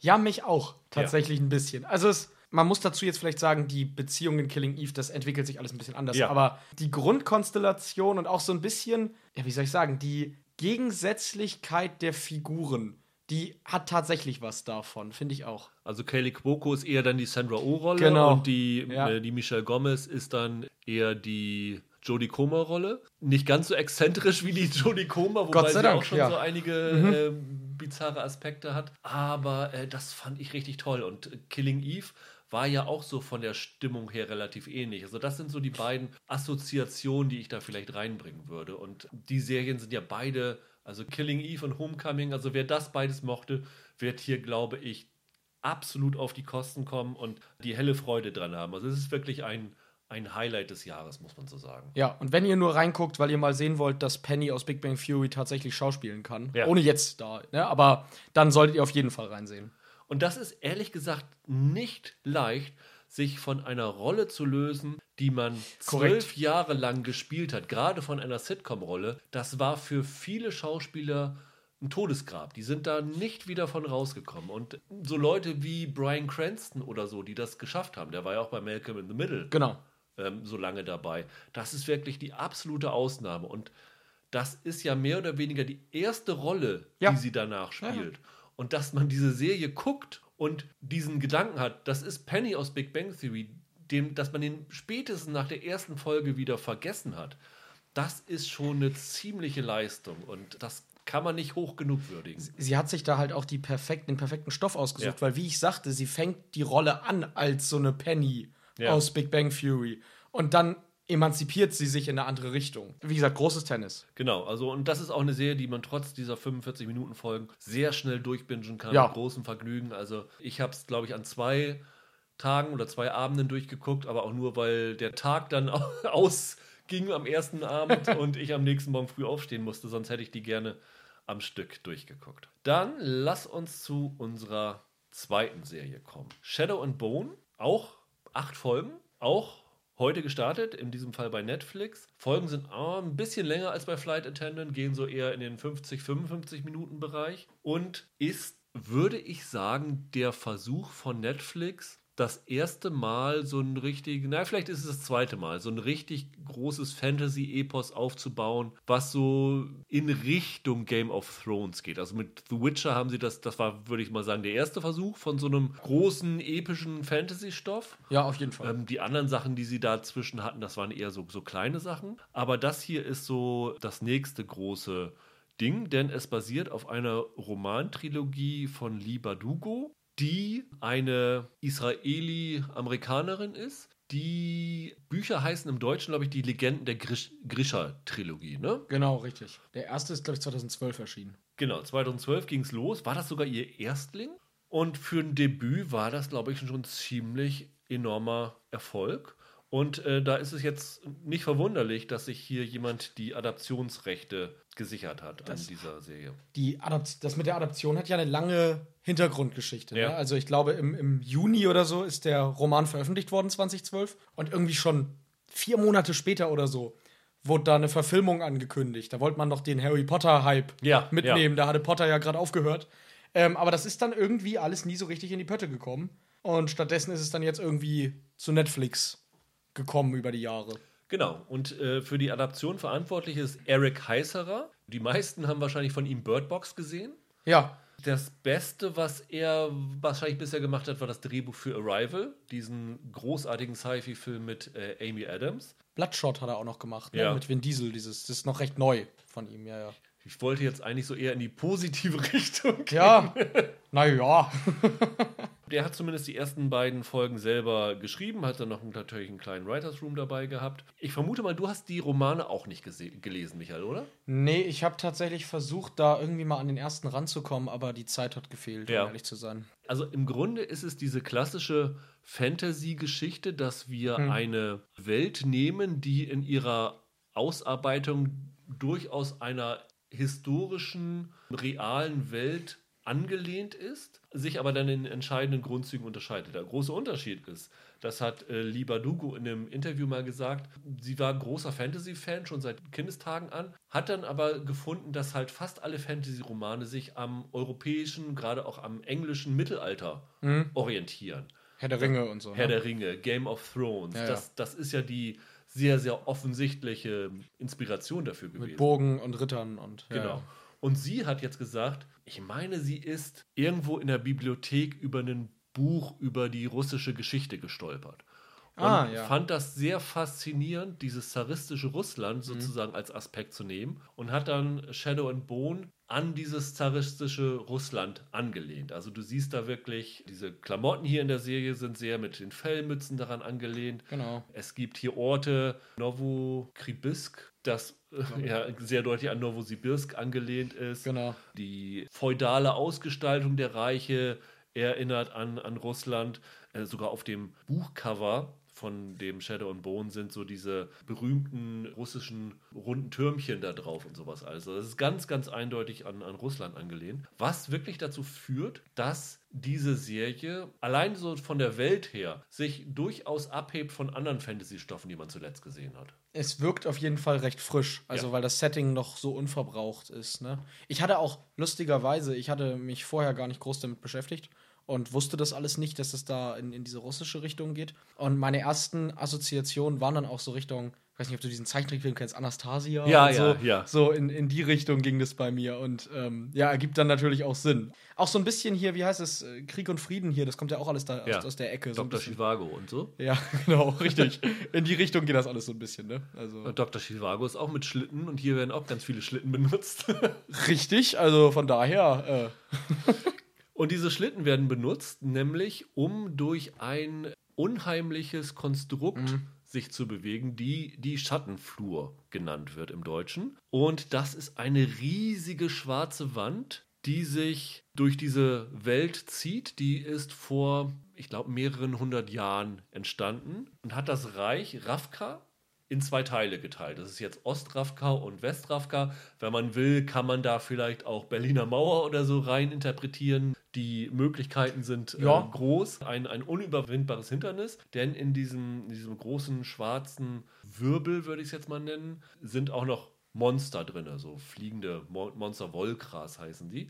Ja, mich auch. Tatsächlich ein bisschen. Also es, man muss dazu jetzt vielleicht sagen, die Beziehung in Killing Eve, das entwickelt sich alles ein bisschen anders. Ja. Aber die Grundkonstellation und auch so ein bisschen, ja, wie soll ich sagen, die Gegensätzlichkeit der Figuren, die hat tatsächlich was davon, finde ich auch. Also Kaylee Cuoco ist eher dann die Sandra Oh-Rolle Genau. und die, Ja. äh, die Michelle Gomez ist dann eher die Jodie Comer-Rolle. Nicht ganz so exzentrisch wie die Jodie Comer, wobei Gott sei sie Dank, auch schon ja. so einige äh, bizarre Aspekte hat. Aber äh, das fand ich richtig toll. Und Killing Eve war ja auch so von der Stimmung her relativ ähnlich. Also das sind so die beiden Assoziationen, die ich da vielleicht reinbringen würde. Und die Serien sind ja beide, also Killing Eve und Homecoming, also wer das beides mochte, wird hier, glaube ich, absolut auf die Kosten kommen und die helle Freude dran haben. Also es ist wirklich ein, ein Highlight des Jahres, muss man so sagen. Ja, und wenn ihr nur reinguckt, weil ihr mal sehen wollt, dass Penny aus Big Bang Theory tatsächlich schauspielen kann, Ja. ohne jetzt da, ne? aber dann solltet ihr auf jeden Fall reinsehen. Und das ist ehrlich gesagt nicht leicht, sich von einer Rolle zu lösen, die man Korrekt. zwölf Jahre lang gespielt hat, gerade von einer Sitcom-Rolle. Das war für viele Schauspieler ein Todesgrab. Die sind da nicht wieder von rausgekommen. Und so Leute wie Brian Cranston oder so, die das geschafft haben, der war ja auch bei Malcolm in the Middle. Genau. ähm, so lange dabei. Das ist wirklich die absolute Ausnahme. Und das ist ja mehr oder weniger die erste Rolle, Ja. die sie danach spielt. Und dass man diese Serie guckt und diesen Gedanken hat, das ist Penny aus Big Bang Theory, dem, dass man den spätestens nach der ersten Folge wieder vergessen hat, das ist schon eine ziemliche Leistung. Und das kann man nicht hoch genug würdigen. sie hat sich da halt auch die perfekt, den perfekten Stoff ausgesucht, Ja. weil, wie ich sagte, sie fängt die Rolle an als so eine Penny Ja. aus Big Bang Theory. Und dann emanzipiert sie sich in eine andere Richtung. Wie gesagt, großes Tennis. Genau, also und das ist auch eine Serie, die man trotz dieser 45 Minuten Folgen sehr schnell durchbingen kann, Ja. mit großem Vergnügen. Also ich habe es, glaube ich, an zwei Tagen oder zwei Abenden durchgeguckt, aber auch nur, weil der Tag dann ausging am ersten Abend und ich am nächsten Morgen früh aufstehen musste, sonst hätte ich die gerne am Stück durchgeguckt. Dann lass uns zu unserer zweiten Serie kommen. Shadow and Bone, auch acht Folgen, auch heute gestartet, in diesem Fall bei Netflix. Folgen sind ah, ein bisschen länger als bei Flight Attendant, gehen so eher in den 50, 55 Minuten Bereich und ist, würde ich sagen, der Versuch von Netflix, das erste Mal so ein richtig, na, vielleicht ist es das zweite Mal, so ein richtig großes Fantasy-Epos aufzubauen, was so in Richtung Game of Thrones geht. Also mit The Witcher haben sie das, das war, würde ich mal sagen, der erste Versuch von so einem großen, epischen Fantasy-Stoff. Ja, auf jeden Fall. Ähm, die anderen Sachen, die sie dazwischen hatten, das waren eher so, so kleine Sachen. Aber das hier ist so das nächste große Ding, denn es basiert auf einer Romantrilogie von Lee Bardugo, die eine Israeli-Amerikanerin ist. Die Bücher heißen im Deutschen, glaube ich, die Legenden der Grisch Grisha-Trilogie, ne? genau, richtig. Der erste ist, glaube ich, 2012 erschienen. Genau, 2012 ging es los. War das sogar ihr Erstling? Und für ein Debüt war das, glaube ich, schon ein ziemlich enormer Erfolg. Und äh, da ist es jetzt nicht verwunderlich, dass sich hier jemand die Adaptionsrechte gesichert hat Das- an dieser Serie. Die Adapt das mit der Adaption hat ja eine lange Hintergrundgeschichte. Ja. Ne? Also ich glaube, im, im Juni oder so ist der Roman veröffentlicht worden, 2012. Und irgendwie schon vier Monate später oder so wurde da eine Verfilmung angekündigt. Da wollte man noch den Harry Potter-Hype Ja, mitnehmen. Da hatte Potter ja gerade aufgehört. Ähm, aber das ist dann irgendwie alles nie so richtig in die Pötte gekommen. Und stattdessen ist es dann jetzt irgendwie zu Netflix gekommen über die Jahre. Genau, und äh, für die Adaption verantwortlich ist Eric Heiserer. Die meisten haben wahrscheinlich von ihm Bird Box gesehen. Ja, Das Beste, was er wahrscheinlich bisher gemacht hat, war das Drehbuch für Arrival, diesen großartigen Sci-Fi-Film mit äh, Amy Adams. Bloodshot hat er auch noch gemacht, ne? Ja. mit Vin Diesel. Dieses, das ist noch recht neu von ihm, ja, ja. Ich wollte jetzt eigentlich so eher in die positive Richtung gehen. Ja, naja. Der hat zumindest die ersten beiden Folgen selber geschrieben, hat dann noch natürlich einen kleinen Writers Room dabei gehabt. Ich vermute mal, du hast die Romane auch nicht gelesen, Michael, oder? Nee, ich habe tatsächlich versucht, da irgendwie mal an den ersten ranzukommen, aber die Zeit hat gefehlt, Ja. um ehrlich zu sein. Also im Grunde ist es diese klassische Fantasy-Geschichte, dass wir Hm. eine Welt nehmen, die in ihrer Ausarbeitung durchaus einer historischen, realen Welt angelehnt ist, sich aber dann in entscheidenden Grundzügen unterscheidet. Der große Unterschied ist, das hat äh, Liba Dugu in einem Interview mal gesagt, sie war großer Fantasy-Fan schon seit Kindestagen an, hat dann aber gefunden, dass halt fast alle Fantasy-Romane sich am europäischen, gerade auch am englischen Mittelalter Hm? orientieren. Herr der Ringe und so. Herr ne? der Ringe, Game of Thrones, Ja, ja. Das, das ist ja die sehr, sehr offensichtliche Inspiration dafür gewesen. Mit Bogen und Rittern und. ja, Genau. Und sie hat jetzt gesagt, ich meine, sie ist irgendwo in der Bibliothek über ein Buch über die russische Geschichte gestolpert. Und Ah, ja. fand das sehr faszinierend, dieses zaristische Russland sozusagen als Aspekt zu nehmen und hat dann Shadow and Bone an dieses zaristische Russland angelehnt. Also du siehst da wirklich, diese Klamotten hier in der Serie sind sehr mit den Fellmützen daran angelehnt. Genau. Es gibt hier Orte, Novokribisk, das äh, ja sehr deutlich an Novosibirsk angelehnt ist. Genau. Die feudale Ausgestaltung der Reiche erinnert an, an Russland. Äh, sogar auf dem Buchcover von dem Shadow and Bone sind so diese berühmten russischen runden Türmchen da drauf und sowas. Also das ist ganz, ganz eindeutig an, an Russland angelehnt. Was wirklich dazu führt, dass diese Serie allein so von der Welt her sich durchaus abhebt von anderen Fantasy-Stoffen, die man zuletzt gesehen hat. Es wirkt auf jeden Fall recht frisch, also Ja. weil das Setting noch so unverbraucht ist. Ne? Ich hatte auch lustigerweise, ich hatte mich vorher gar nicht groß damit beschäftigt und wusste das alles nicht, dass es da in, in diese russische Richtung geht. Und meine ersten Assoziationen waren dann auch so Richtung, ich weiß nicht, ob du diesen Zeichentrickfilm kennst, Anastasia. Ja, so. ja, ja. So in, in die Richtung ging das bei mir und ähm, ja, ergibt dann natürlich auch Sinn. Auch so ein bisschen hier, wie heißt es, äh, Krieg und Frieden hier, das kommt ja auch alles da Ja. aus, aus der Ecke. So Dr. Chivago und so. Ja, genau, richtig. In die Richtung geht das alles so ein bisschen, ne? Also. Und Dr. Chivago ist auch mit Schlitten und hier werden auch ganz viele Schlitten benutzt. Richtig, also von daher, äh, Und diese Schlitten werden benutzt, nämlich um durch ein unheimliches Konstrukt Mhm. sich zu bewegen, die die Schattenflur genannt wird im Deutschen. Und das ist eine riesige schwarze Wand, die sich durch diese Welt zieht. Die ist vor, ich glaube, mehreren hundert Jahren entstanden und hat das Reich Ravka in zwei Teile geteilt. Das ist jetzt Ostravka und Westravka. Wenn man will, kann man da vielleicht auch Berliner Mauer oder so rein interpretieren. Die Möglichkeiten sind Ja. äh, groß. Ein, ein unüberwindbares Hindernis, denn in diesem, in diesem großen schwarzen Wirbel, würde ich es jetzt mal nennen, sind auch noch Monster drin, also fliegende Mo Monster Volkras heißen die.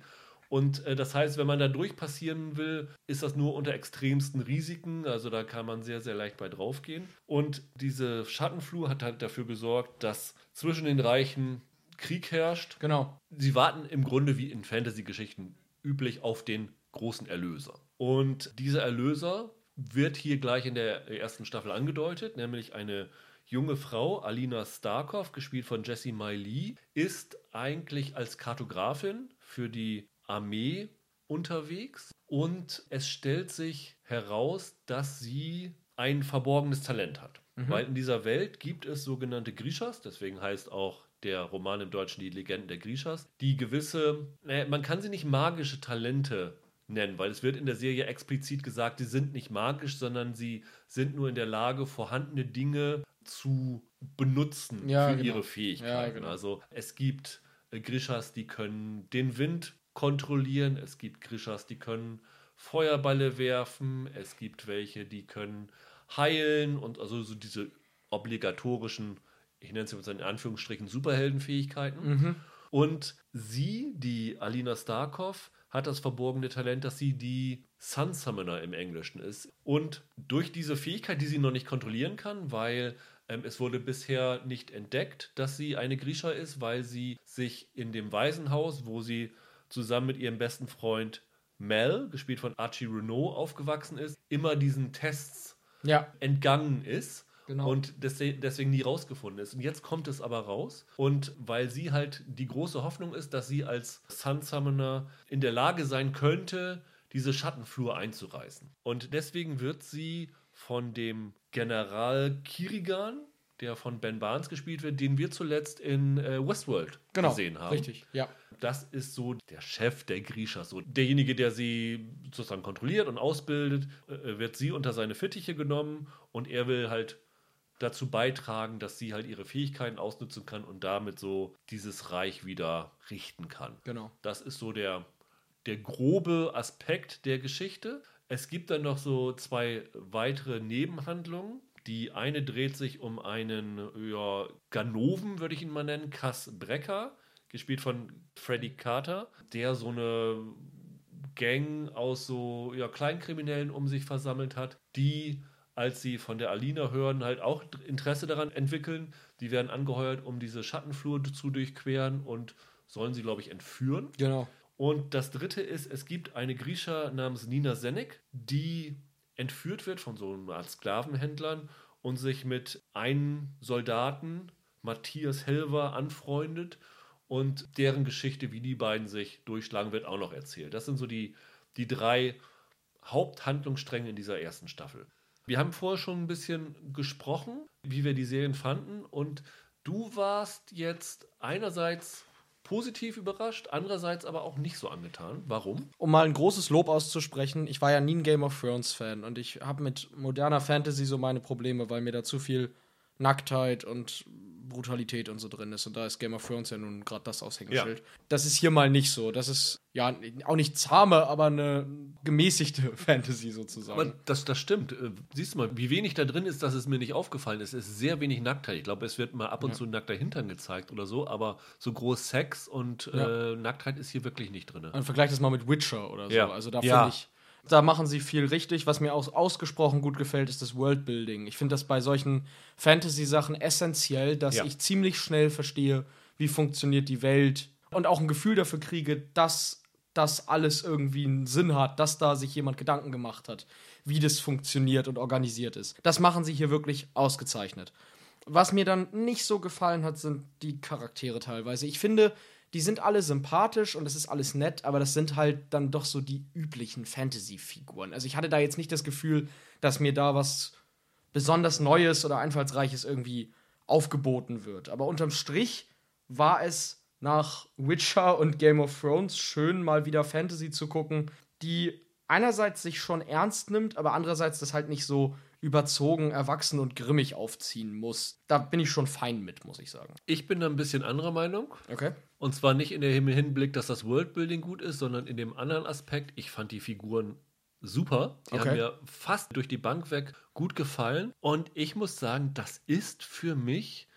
Und äh, das heißt, wenn man da durchpassieren will, ist das nur unter extremsten Risiken. Also da kann man sehr, sehr leicht bei draufgehen. Und diese Schattenflur hat halt dafür gesorgt, dass zwischen den Reichen Krieg herrscht. genau. Sie warten im Grunde wie in Fantasy-Geschichten üblich auf den großen Erlöser. Und dieser Erlöser wird hier gleich in der ersten Staffel angedeutet, nämlich eine junge Frau, Alina Starkov, gespielt von Jessie Miley, ist eigentlich als Kartografin für die Armee unterwegs und es stellt sich heraus, dass sie ein verborgenes Talent hat. Weil in dieser Welt gibt es sogenannte Grishas, deswegen heißt auch der Roman im Deutschen Die Legenden der Grishas, die gewisse, naja, man kann sie nicht magische Talente nennen, weil es wird in der Serie explizit gesagt, sie sind nicht magisch, sondern sie sind nur in der Lage, vorhandene Dinge zu benutzen Ja, für genau. ihre Fähigkeiten. Ja, genau. Also es gibt äh, Grishas, die können den Wind kontrollieren, es gibt Grishas, die können Feuerballe werfen, es gibt welche, die können heilen und also so diese obligatorischen, ich nenne es jetzt in Anführungsstrichen, Superheldenfähigkeiten. Mhm. Und sie, die Alina Starkov, hat das verborgene Talent, dass sie die Sun Summoner im Englischen ist. Und durch diese Fähigkeit, die sie noch nicht kontrollieren kann, weil ähm, es wurde bisher nicht entdeckt, dass sie eine Grisha ist, weil sie sich in dem Waisenhaus, wo sie zusammen mit ihrem besten Freund Mel, gespielt von Archie Renault, aufgewachsen ist, immer diesen Tests Ja, entgangen ist Genau. und deswegen, deswegen nie rausgefunden ist. Und jetzt kommt es aber raus. Und weil sie halt die große Hoffnung ist, dass sie als Sun Summoner in der Lage sein könnte, diese Schattenflur einzureißen. Und deswegen wird sie von dem General Kirigan, der von Ben Barnes gespielt wird, den wir zuletzt in äh, Westworld genau. gesehen haben. Richtig, ja. Das ist so der Chef der Grishas, so derjenige, der sie sozusagen kontrolliert und ausbildet, äh, wird sie unter seine Fittiche genommen und er will halt dazu beitragen, dass sie halt ihre Fähigkeiten ausnutzen kann und damit so dieses Reich wieder richten kann. Genau. Das ist so der, der grobe Aspekt der Geschichte. Es gibt dann noch so zwei weitere Nebenhandlungen. Die eine dreht sich um einen ja, Ganoven, würde ich ihn mal nennen, Cass Brecker, gespielt von Freddy Carter, der so eine Gang aus so ja, Kleinkriminellen um sich versammelt hat, die, als sie von der Alina hören, halt auch Interesse daran entwickeln. Die werden angeheuert, um diese Schattenflur zu durchqueren und sollen sie, glaube ich, entführen. Genau. Und das dritte ist, es gibt eine Grisha namens Nina Senek, die entführt wird von so einer Art Sklavenhändlern und sich mit einem Soldaten, Matthias Helver, anfreundet und deren Geschichte, wie die beiden sich durchschlagen, wird auch noch erzählt. Das sind so die, die drei Haupthandlungsstränge in dieser ersten Staffel. Wir haben vorher schon ein bisschen gesprochen, wie wir die Serien fanden und du warst jetzt einerseits positiv überrascht, andererseits aber auch nicht so angetan. Warum? Um mal ein großes Lob auszusprechen, ich war ja nie ein Game of Thrones Fan und ich habe mit moderner Fantasy so meine Probleme, weil mir da zu viel Nacktheit und Brutalität und so drin ist. Und da ist Game of Thrones ja nun gerade das Aushängeschild. Das ist hier mal nicht so. Das ist ja auch nicht zahme, aber eine gemäßigte Fantasy sozusagen. Aber das, das stimmt. Äh, Siehst du mal, wie wenig da drin ist, dass es mir nicht aufgefallen ist. Es ist sehr wenig Nacktheit. Ich glaube, es wird mal ab und Ja. zu nackter Hintern gezeigt oder so, aber so groß Sex und Ja. äh, Nacktheit ist hier wirklich nicht drin. Man vergleicht das mal mit Witcher oder so. Ja. Also da Ja. finde ich, da machen sie viel richtig. Was mir auch ausgesprochen gut gefällt, ist das Worldbuilding. Ich finde das bei solchen Fantasy-Sachen essentiell, dass Ja. ich ziemlich schnell verstehe, wie funktioniert die Welt und auch ein Gefühl dafür kriege, dass das alles irgendwie einen Sinn hat, dass da sich jemand Gedanken gemacht hat, wie das funktioniert und organisiert ist. Das machen sie hier wirklich ausgezeichnet. Was mir dann nicht so gefallen hat, sind die Charaktere teilweise. Ich finde, die sind alle sympathisch und es ist alles nett, aber das sind halt dann doch so die üblichen Fantasy-Figuren. Also ich hatte da jetzt nicht das Gefühl, dass mir da was besonders Neues oder Einfallsreiches irgendwie aufgeboten wird. Aber unterm Strich war es nach Witcher und Game of Thrones schön, mal wieder Fantasy zu gucken, die einerseits sich schon ernst nimmt, aber andererseits das halt nicht so überzogen, erwachsen und grimmig aufziehen muss. Da bin ich schon fein mit, muss ich sagen. Ich bin da ein bisschen anderer Meinung. Okay. Und zwar nicht in dem Hinblick, dass das Worldbuilding gut ist, sondern in dem anderen Aspekt. Ich fand die Figuren super. Die Okay. haben mir fast durch die Bank weg gut gefallen. Und ich muss sagen, das ist für mich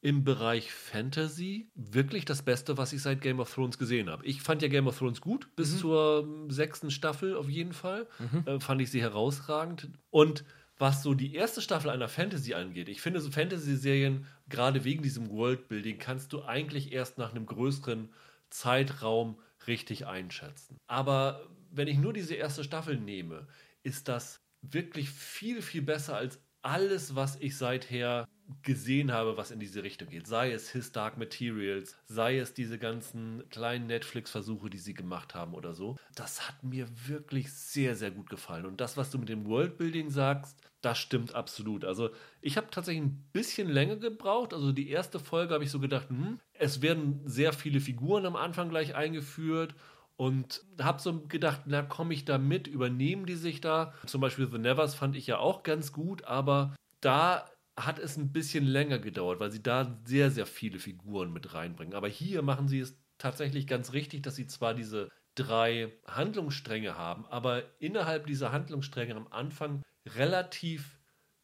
im Bereich Fantasy wirklich das Beste, was ich seit Game of Thrones gesehen habe. Ich fand ja Game of Thrones gut, bis zur ähm, sechsten Staffel auf jeden Fall. Äh, fand ich sie herausragend. Und was so die erste Staffel einer Fantasy angeht, ich finde so Fantasy-Serien, gerade wegen diesem Worldbuilding, kannst du eigentlich erst nach einem größeren Zeitraum richtig einschätzen. Aber wenn ich nur diese erste Staffel nehme, ist das wirklich viel, viel besser als alles, was ich seither gesehen habe, was in diese Richtung geht. Sei es His Dark Materials, sei es diese ganzen kleinen Netflix-Versuche, die sie gemacht haben oder so. Das hat mir wirklich sehr, sehr gut gefallen. Und das, was du mit dem Worldbuilding sagst, das stimmt absolut. Also ich habe tatsächlich ein bisschen länger gebraucht. Also die erste Folge habe ich so gedacht, hm, es werden sehr viele Figuren am Anfang gleich eingeführt Und habe so gedacht, na, komme ich da mit? Übernehmen die sich da? Zum Beispiel The Nevers fand ich ja auch ganz gut, aber da hat es ein bisschen länger gedauert, weil sie da sehr, sehr viele Figuren mit reinbringen. Aber hier machen sie es tatsächlich ganz richtig, dass sie zwar diese drei Handlungsstränge haben, aber innerhalb dieser Handlungsstränge am Anfang relativ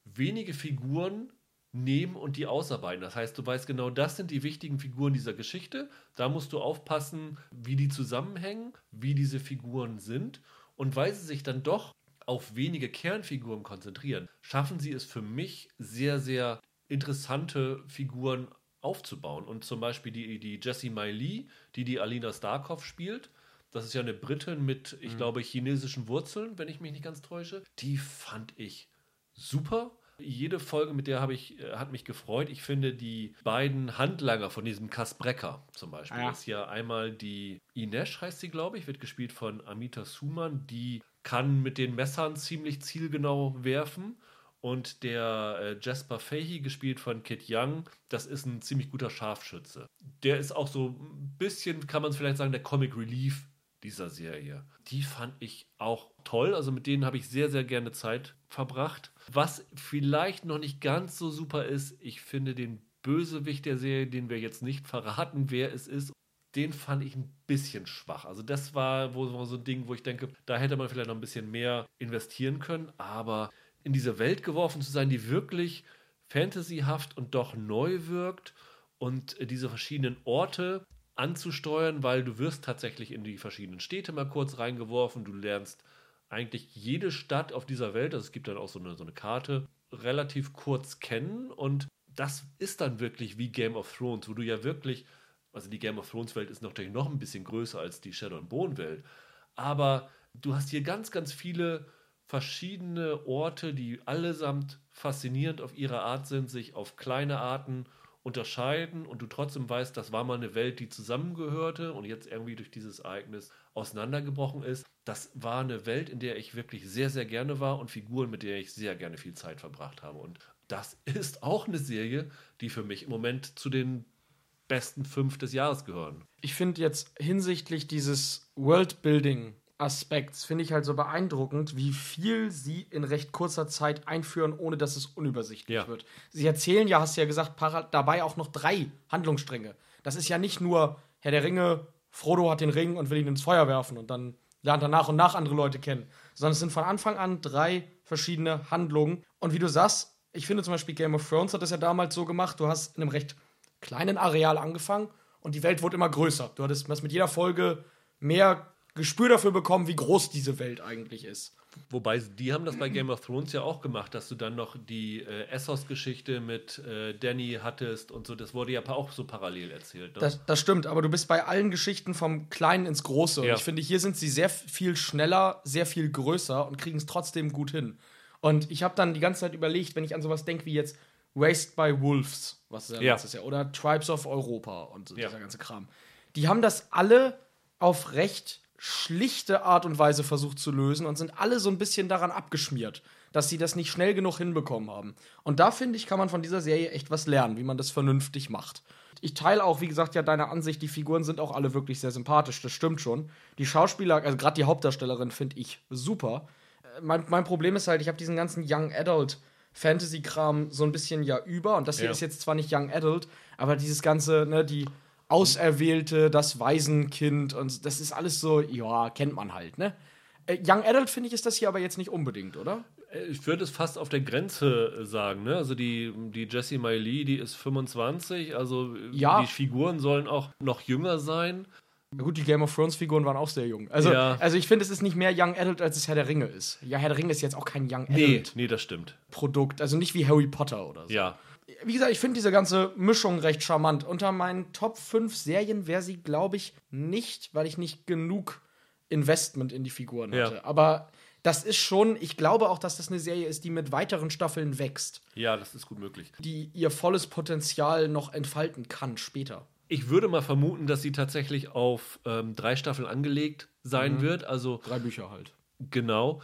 wenige Figuren nehmen und die ausarbeiten. Das heißt, du weißt genau, das sind die wichtigen Figuren dieser Geschichte. Da musst du aufpassen, wie die zusammenhängen, wie diese Figuren sind. Und weil sie sich dann doch auf wenige Kernfiguren konzentrieren, schaffen sie es für mich sehr, sehr interessante Figuren aufzubauen. Und zum Beispiel die, die Jessie Mai Lee, die die Alina Starkov spielt, das ist ja eine Britin mit, ich mhm. glaube, chinesischen Wurzeln, wenn ich mich nicht ganz täusche. Die fand ich super. Jede Folge mit der habe ich, äh, hat mich gefreut. Ich finde die beiden Handlanger von diesem Kasbrecker zum Beispiel, ja. ist ja einmal die Inesh, heißt sie, glaube ich, wird gespielt von Amita Suman. Die kann mit den Messern ziemlich zielgenau werfen. Und der äh, Jasper Fahey, gespielt von Kit Young, das ist ein ziemlich guter Scharfschütze. Der ist auch so ein bisschen, kann man vielleicht sagen, der Comic Relief dieser Serie. Die fand ich auch toll. Also mit denen habe ich sehr, sehr gerne Zeit verbracht. Was vielleicht noch nicht ganz so super ist, ich finde den Bösewicht der Serie, den wir jetzt nicht verraten, wer es ist, den fand ich ein bisschen schwach. Also das war so ein Ding, wo ich denke, da hätte man vielleicht noch ein bisschen mehr investieren können. Aber in diese Welt geworfen zu sein, die wirklich fantasyhaft und doch neu wirkt und diese verschiedenen Orte anzusteuern, weil du wirst tatsächlich in die verschiedenen Städte mal kurz reingeworfen. Du lernst eigentlich jede Stadt auf dieser Welt, also es gibt dann auch so eine, so eine Karte, relativ kurz kennen. Und das ist dann wirklich wie Game of Thrones, wo du ja wirklich, also die Game of Thrones Welt ist natürlich noch ein bisschen größer als die Shadow and Bone Welt, aber du hast hier ganz, ganz viele verschiedene Orte, die allesamt faszinierend auf ihre Art sind, sich auf kleine Arten unterscheiden und du trotzdem weißt, das war mal eine Welt, die zusammengehörte und jetzt irgendwie durch dieses Ereignis auseinandergebrochen ist. Das war eine Welt, in der ich wirklich sehr, sehr gerne war und Figuren, mit der ich sehr gerne viel Zeit verbracht habe. Und das ist auch eine Serie, die für mich im Moment zu den besten fünf des Jahres gehören. Ich finde jetzt hinsichtlich dieses Worldbuilding Aspekts finde ich halt so beeindruckend, wie viel sie in recht kurzer Zeit einführen, ohne dass es unübersichtlich ja. wird. Sie erzählen ja, hast du ja gesagt, dabei auch noch drei Handlungsstränge. Das ist ja nicht nur Herr der Ringe, Frodo hat den Ring und will ihn ins Feuer werfen und dann lernt er nach und nach andere Leute kennen, sondern es sind von Anfang an drei verschiedene Handlungen. Und wie du sagst, ich finde zum Beispiel Game of Thrones hat das ja damals so gemacht, du hast in einem recht kleinen Areal angefangen und die Welt wurde immer größer. Du hattest mit jeder Folge mehr Gespür dafür bekommen, wie groß diese Welt eigentlich ist. Wobei, die haben das bei Game of Thrones ja auch gemacht, dass du dann noch die äh, Essos-Geschichte mit äh, Danny hattest und so. Das wurde ja auch so parallel erzählt. Ne? Das, das, stimmt, aber du bist bei allen Geschichten vom Kleinen ins Große. Ja. Und ich finde, hier sind sie sehr viel schneller, sehr viel größer und kriegen es trotzdem gut hin. Und ich habe dann die ganze Zeit überlegt, wenn ich an sowas denke wie jetzt Waste by Wolves, was ist ja, letztes Jahr, oder Tribes of Europa und so, ja. dieser ganze Kram. Die haben das alle auf recht schlichte Art und Weise versucht zu lösen und sind alle so ein bisschen daran abgeschmiert, dass sie das nicht schnell genug hinbekommen haben. Und da finde ich, kann man von dieser Serie echt was lernen, wie man das vernünftig macht. Ich teile auch, wie gesagt, ja deine Ansicht, die Figuren sind auch alle wirklich sehr sympathisch, das stimmt schon. Die Schauspieler, also gerade die Hauptdarstellerin, finde ich super. Äh, mein, mein Problem ist halt, ich habe diesen ganzen Young Adult Fantasy-Kram so ein bisschen ja über und das hier ja. ist jetzt zwar nicht Young Adult, aber dieses ganze, ne, die Auserwählte, das Waisenkind und das ist alles so, ja, kennt man halt, ne? Äh, Young Adult finde ich ist das hier aber jetzt nicht unbedingt, oder? Äh, ich würde es fast auf der Grenze äh, sagen, ne? Also die, die Jessie Miley, die ist 25, also ja. die Figuren sollen auch noch jünger sein. Ja gut, die Game of Thrones Figuren waren auch sehr jung. Also, ja. also ich finde, es ist nicht mehr Young Adult, als es Herr der Ringe ist. Ja, Herr der Ringe ist jetzt auch kein Young Adult. Nee, nee, das stimmt. Produkt, also nicht wie Harry Potter oder so. Ja wie gesagt, ich finde diese ganze Mischung recht charmant. Unter meinen Top 5 Serien wäre sie, glaube ich, nicht, weil ich nicht genug Investment in die Figuren hatte. Ja. Aber das ist schon, ich glaube auch, dass das eine Serie ist, die mit weiteren Staffeln wächst. Ja, das ist gut möglich. Die ihr volles Potenzial noch entfalten kann später. Ich würde mal vermuten, dass sie tatsächlich auf ähm, drei Staffeln angelegt sein mhm. wird. Also drei Bücher halt. Genau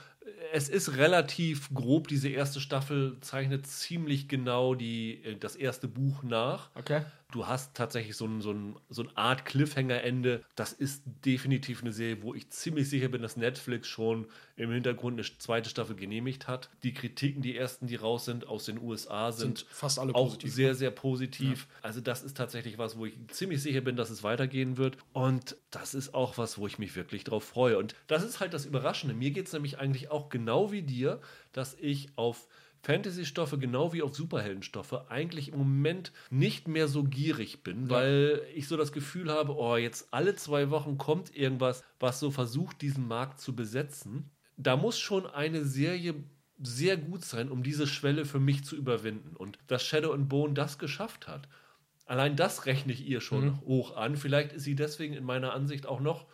es ist relativ grob, diese erste Staffel zeichnet ziemlich genau die, äh, das erste Buch nach. Okay. Du hast tatsächlich so, ein, so, ein, so eine Art Cliffhanger-Ende. Das ist definitiv eine Serie, wo ich ziemlich sicher bin, dass Netflix schon im Hintergrund eine zweite Staffel genehmigt hat. Die Kritiken, die ersten, die raus sind aus den USA, sind, sind fast alle auch positiv, sehr, sehr positiv. Ja. Also das ist tatsächlich was, wo ich ziemlich sicher bin, dass es weitergehen wird. Und das ist auch was, wo ich mich wirklich drauf freue. Und das ist halt das Überraschende. Mir geht es nämlich eigentlich auch genau wie dir, dass ich auf Fantasy-Stoffe genau wie auf Superheldenstoffe eigentlich im Moment nicht mehr so gierig bin, ja. weil ich so das Gefühl habe, oh, jetzt alle zwei Wochen kommt irgendwas, was so versucht, diesen Markt zu besetzen. Da muss schon eine Serie sehr gut sein, um diese Schwelle für mich zu überwinden. Und dass Shadow and Bone das geschafft hat, allein das rechne ich ihr schon mhm. hoch an. Vielleicht ist sie deswegen in meiner Ansicht auch noch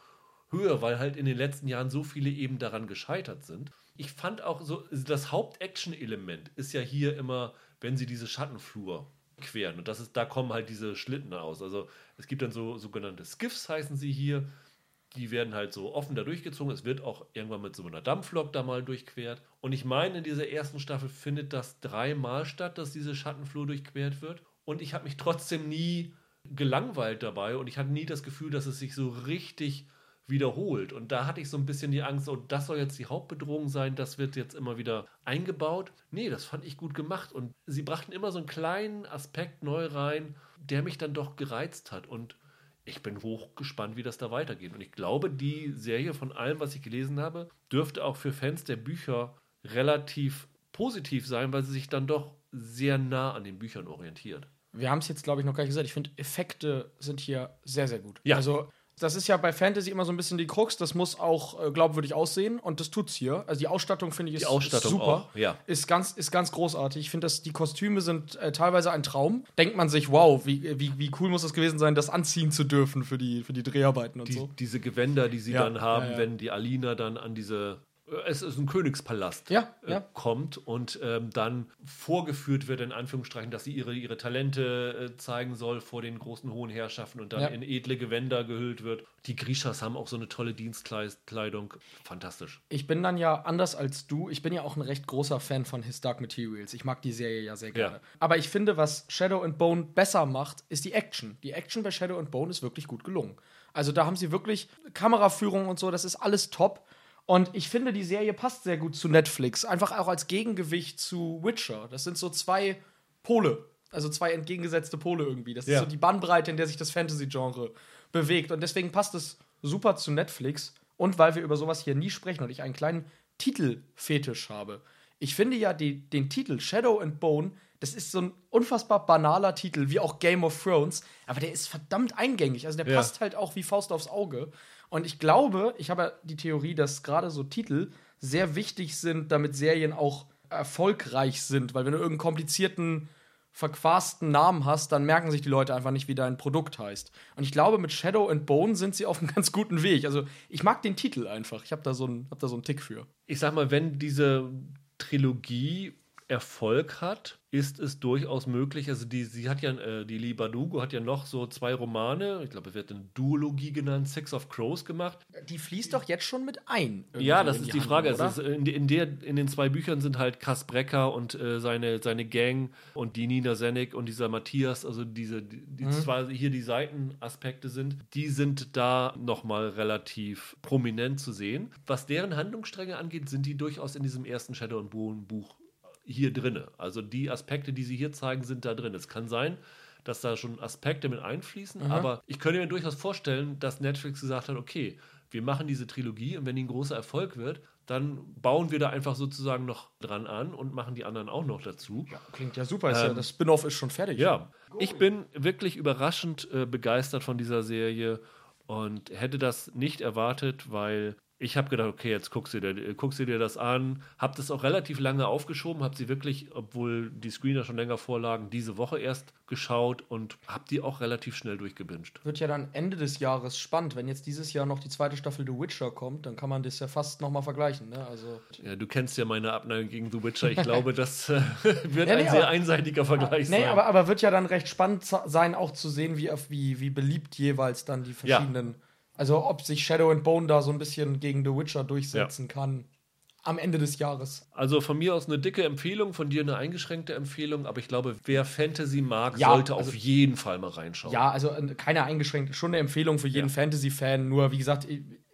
höher, weil halt in den letzten Jahren so viele eben daran gescheitert sind ich fand auch so, das Haupt-Action-Element ist ja hier immer, wenn sie diese Schattenflur queren. Und das ist, da kommen halt diese Schlitten aus. Also es gibt dann so sogenannte Skiffs, heißen sie hier. Die werden halt so offen da durchgezogen. Es wird auch irgendwann mit so einer Dampflok da mal durchquert. Und ich meine, in dieser ersten Staffel findet das dreimal statt, dass diese Schattenflur durchquert wird. Und ich habe mich trotzdem nie gelangweilt dabei und ich hatte nie das Gefühl, dass es sich so richtig wiederholt. Und da hatte ich so ein bisschen die Angst, oh, das soll jetzt die Hauptbedrohung sein, das wird jetzt immer wieder eingebaut. Nee, das fand ich gut gemacht. Und sie brachten immer so einen kleinen Aspekt neu rein, der mich dann doch gereizt hat. Und ich bin hochgespannt, wie das da weitergeht. Und ich glaube, die Serie von allem, was ich gelesen habe, dürfte auch für Fans der Bücher relativ positiv sein, weil sie sich dann doch sehr nah an den Büchern orientiert. Wir haben es jetzt, glaube ich, noch gar nicht gesagt. Ich finde, Effekte sind hier sehr, sehr gut. Ja. Also das ist ja bei Fantasy immer so ein bisschen die Krux. Das muss auch äh, glaubwürdig aussehen und das tut's hier. Also die Ausstattung finde ich ist, die Ausstattung ist super. Auch, ja. Ist ganz, ist ganz großartig. Ich finde, dass die Kostüme sind äh, teilweise ein Traum. Denkt man sich, wow, wie, wie, wie cool muss das gewesen sein, das anziehen zu dürfen für die, für die Dreharbeiten und die, so. Diese Gewänder, die sie ja, dann haben, ja, wenn die Alina dann an diese es ist ein Königspalast ja, äh, ja. kommt und ähm, dann vorgeführt wird, in Anführungsstrichen, dass sie ihre, ihre Talente äh, zeigen soll vor den großen hohen Herrschaften und dann ja. in edle Gewänder gehüllt wird. Die Grishas haben auch so eine tolle Dienstkleidung. Fantastisch. Ich bin dann ja anders als du. Ich bin ja auch ein recht großer Fan von His Dark Materials. Ich mag die Serie ja sehr gerne. Aber ich finde, was Shadow and Bone besser macht, ist die Action. Die Action bei Shadow and Bone ist wirklich gut gelungen. Also da haben sie wirklich Kameraführung und so, das ist alles top. Und ich finde, die Serie passt sehr gut zu Netflix. Einfach auch als Gegengewicht zu Witcher. Das sind so zwei Pole. Also zwei entgegengesetzte Pole irgendwie. Das ja. ist so die Bandbreite, in der sich das Fantasy-Genre bewegt. Und deswegen passt es super zu Netflix. Und weil wir über sowas hier nie sprechen und ich einen kleinen Titelfetisch habe. Ich finde ja die, den Titel Shadow and Bone, das ist so ein unfassbar banaler Titel, wie auch Game of Thrones, aber der ist verdammt eingängig. Also der ja. passt halt auch wie Faust aufs Auge. Und ich glaube, ich habe ja die Theorie, dass gerade so Titel sehr wichtig sind, damit Serien auch erfolgreich sind. Weil wenn du irgendeinen komplizierten, verquasten Namen hast, dann merken sich die Leute einfach nicht, wie dein Produkt heißt. Und ich glaube, mit Shadow and Bone sind sie auf einem ganz guten Weg. Also ich mag den Titel einfach. Ich habe da, so hab da so einen Tick für. Ich sag mal, wenn diese Trilogie Erfolg hat, ist es durchaus möglich. Also die, sie hat ja, äh, die Lee Badugo hat ja noch so zwei Romane, ich glaube, es wird eine Duologie genannt, Six of Crows gemacht. Die fließt doch jetzt schon mit ein. Ja, das ist die, die Frage. Also in, in, der, in den zwei Büchern sind halt Kass Brecker und äh, seine, seine Gang und die Nina Sennig und dieser Matthias, also diese, die, die mhm. zwar hier die Seitenaspekte sind, die sind da nochmal relativ prominent zu sehen. Was deren Handlungsstränge angeht, sind die durchaus in diesem ersten Shadow and Bone Buch hier drin. Also die Aspekte, die sie hier zeigen, sind da drin. Es kann sein, dass da schon Aspekte mit einfließen, mhm. aber ich könnte mir durchaus vorstellen, dass Netflix gesagt hat, okay, wir machen diese Trilogie und wenn die ein großer Erfolg wird, dann bauen wir da einfach sozusagen noch dran an und machen die anderen auch noch dazu. Ja, klingt ja super. Ähm, ja, das Spin-off ist schon fertig. Ja, ich bin wirklich überraschend äh, begeistert von dieser Serie und hätte das nicht erwartet, weil ich habe gedacht, okay, jetzt guckst du, dir, guckst du dir das an. Hab das auch relativ lange aufgeschoben, hab sie wirklich, obwohl die Screener schon länger vorlagen, diese Woche erst geschaut und hab die auch relativ schnell durchgebinged. Wird ja dann Ende des Jahres spannend. Wenn jetzt dieses Jahr noch die zweite Staffel The Witcher kommt, dann kann man das ja fast nochmal vergleichen. Ne? Also ja, du kennst ja meine Abneigung gegen The Witcher. Ich glaube, das äh, wird ja, nee, ein sehr einseitiger Vergleich nee, sein. Aber, aber wird ja dann recht spannend sein, auch zu sehen, wie, wie, wie beliebt jeweils dann die verschiedenen. Ja also ob sich Shadow and Bone da so ein bisschen gegen The Witcher durchsetzen ja. kann. am Ende des Jahres. Also von mir aus eine dicke Empfehlung, von dir eine eingeschränkte Empfehlung, aber ich glaube, wer Fantasy mag, Ja, sollte also- auf jeden Fall mal reinschauen. Ja, also äh, keine eingeschränkt, schon eine Empfehlung für jeden Ja. Fantasy-Fan. Nur, wie gesagt,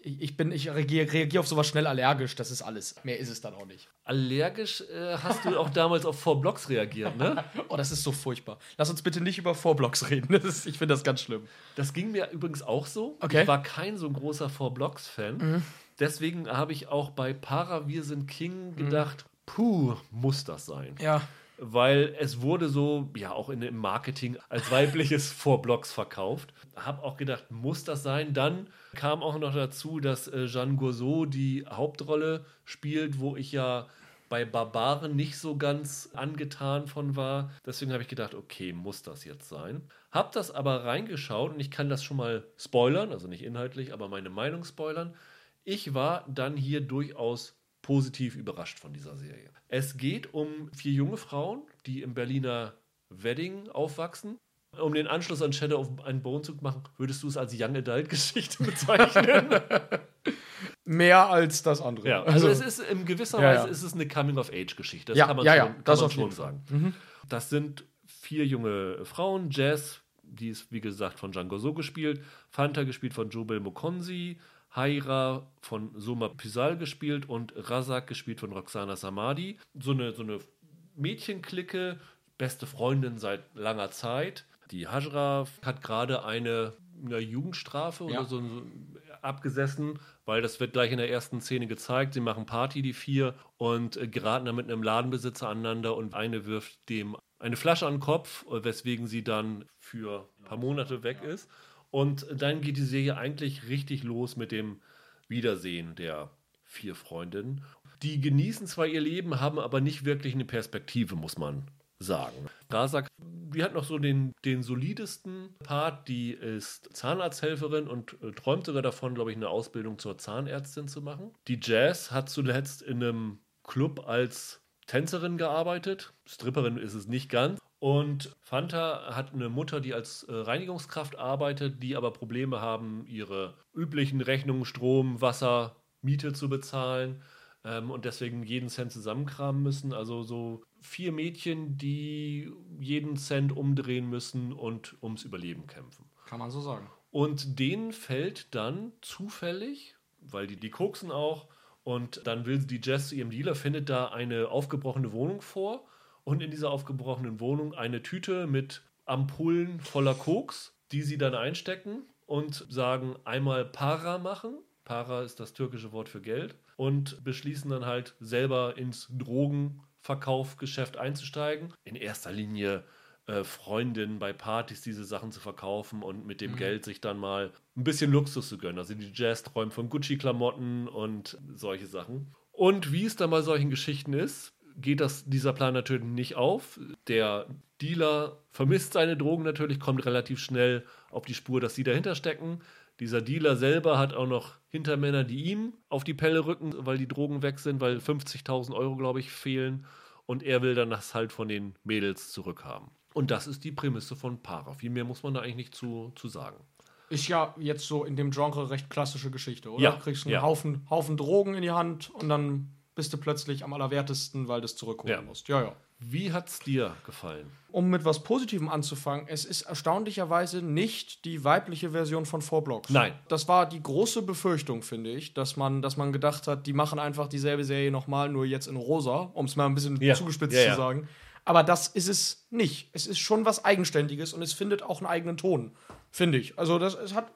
ich, bin, ich reagiere reagier auf sowas schnell allergisch. Das ist alles. Mehr ist es dann auch nicht. Allergisch äh, hast du auch damals auf Four Blocks reagiert, ne? Oh, das ist so furchtbar. Lass uns bitte nicht über Vorblocks reden. Das ist, ich finde das ganz schlimm. Das ging mir übrigens auch so. Okay. Mhm. Ich war kein so großer Four Blocks-Fan. Deswegen habe ich auch bei Para Wir sind King gedacht, puh, muss das sein. Ja. Weil es wurde so, ja, auch in, im Marketing als weibliches Vorblocks verkauft. Hab auch gedacht, muss das sein? Dann kam auch noch dazu, dass äh, Jeanne Gourceau die Hauptrolle spielt, wo ich ja bei Barbaren nicht so ganz angetan von war. Deswegen habe ich gedacht, okay, muss das jetzt sein. Hab das aber reingeschaut und ich kann das schon mal spoilern, also nicht inhaltlich, aber meine Meinung spoilern. Ich war dann hier durchaus positiv überrascht von dieser Serie. Es geht um vier junge Frauen, die im Berliner Wedding aufwachsen. Um den Anschluss an Shadow of ein Bone zu machen, würdest du es als Young Adult Geschichte bezeichnen? Mehr als das andere. ja, also, es ist in gewisser Ja, Weise ja. ist es eine Coming of Age Geschichte. Das Ja, kann man ja, schon, kann das man schon Fall. Mhm. sagen. Das sind vier junge Frauen. Jazz, die ist wie gesagt von Django So gespielt. Fanta gespielt von Jobel Mokonzi. Haira von Soma Pisal gespielt und Razak gespielt von Roxana Samadi. So eine, so eine Mädchenklicke, beste Freundin seit langer Zeit. Die Hajra hat gerade eine, eine Jugendstrafe Ja. oder so, so abgesessen, weil das wird gleich in der ersten Szene gezeigt. Sie machen Party, die vier, und äh, geraten dann mit einem Ladenbesitzer aneinander und eine wirft dem eine Flasche an den Kopf, äh, weswegen sie dann für ein paar Monate weg ist. Und dann geht die Serie eigentlich richtig los mit dem Wiedersehen der vier Freundinnen. Die genießen zwar ihr Leben, haben aber nicht wirklich eine Perspektive, muss man sagen. Razak, die hat noch so den, den solidesten Part, die ist Zahnarzthelferin und äh, träumt sogar davon, glaube ich, eine Ausbildung zur Zahnärztin zu machen. Die Jazz hat zuletzt in einem Club als Tänzerin gearbeitet. Stripperin ist es nicht ganz. Und Fanta hat eine Mutter, die als äh, Reinigungskraft arbeitet, die aber Probleme haben, ihre üblichen Rechnungen, Strom, Wasser, Miete zu bezahlen ähm, und deswegen jeden Cent zusammenkramen müssen. Also so vier Mädchen, die jeden Cent umdrehen müssen und ums Überleben kämpfen. Kann man so sagen. Und denen fällt dann zufällig, weil die, die koksen auch, und dann will die Jess zu ihrem Dealer, findet da eine aufgebrochene Wohnung vor und in dieser aufgebrochenen Wohnung eine Tüte mit Ampullen voller Koks, die sie dann einstecken und sagen, einmal Para machen. Para ist das türkische Wort für Geld. Und beschließen dann halt selber ins Drogenverkaufgeschäft einzusteigen. In erster Linie äh, Freundinnen bei Partys diese Sachen zu verkaufen und mit dem Geld sich dann mal ein bisschen Luxus zu gönnen. Also die Jazz träumt von Gucci-Klamotten und solche Sachen. Und wie es dann bei solchen Geschichten ist, geht das, dieser Plan natürlich nicht auf. Der Dealer vermisst seine Drogen natürlich, kommt relativ schnell auf die Spur, dass sie dahinter stecken. Dieser Dealer selber hat auch noch Hintermänner, die ihm auf die Pelle rücken, weil die Drogen weg sind, weil 50.000 Euro, glaube ich, fehlen. Und er will dann das halt von den Mädels zurückhaben. Und das ist die Prämisse von Para. Viel mehr muss man da eigentlich nicht zu, zu sagen. Ist ja jetzt so in dem Genre recht klassische Geschichte, oder? Ja, Du kriegst einen ja. Haufen, Haufen Drogen in die Hand und dann bist du plötzlich am allerwertesten, weil du es zurückholen Ja. musst. Ja, ja. Wie hat's dir gefallen? Um mit was Positivem anzufangen, es ist erstaunlicherweise nicht die weibliche Version von Four Blocks. Nein. Das war die große Befürchtung, finde ich, dass man, dass man gedacht hat, die machen einfach dieselbe Serie nochmal, nur jetzt in rosa, um es mal ein bisschen Ja. zugespitzt Ja, zu sagen. Aber das ist es nicht. Es ist schon was Eigenständiges und es findet auch einen eigenen Ton, finde ich. Also das es hat.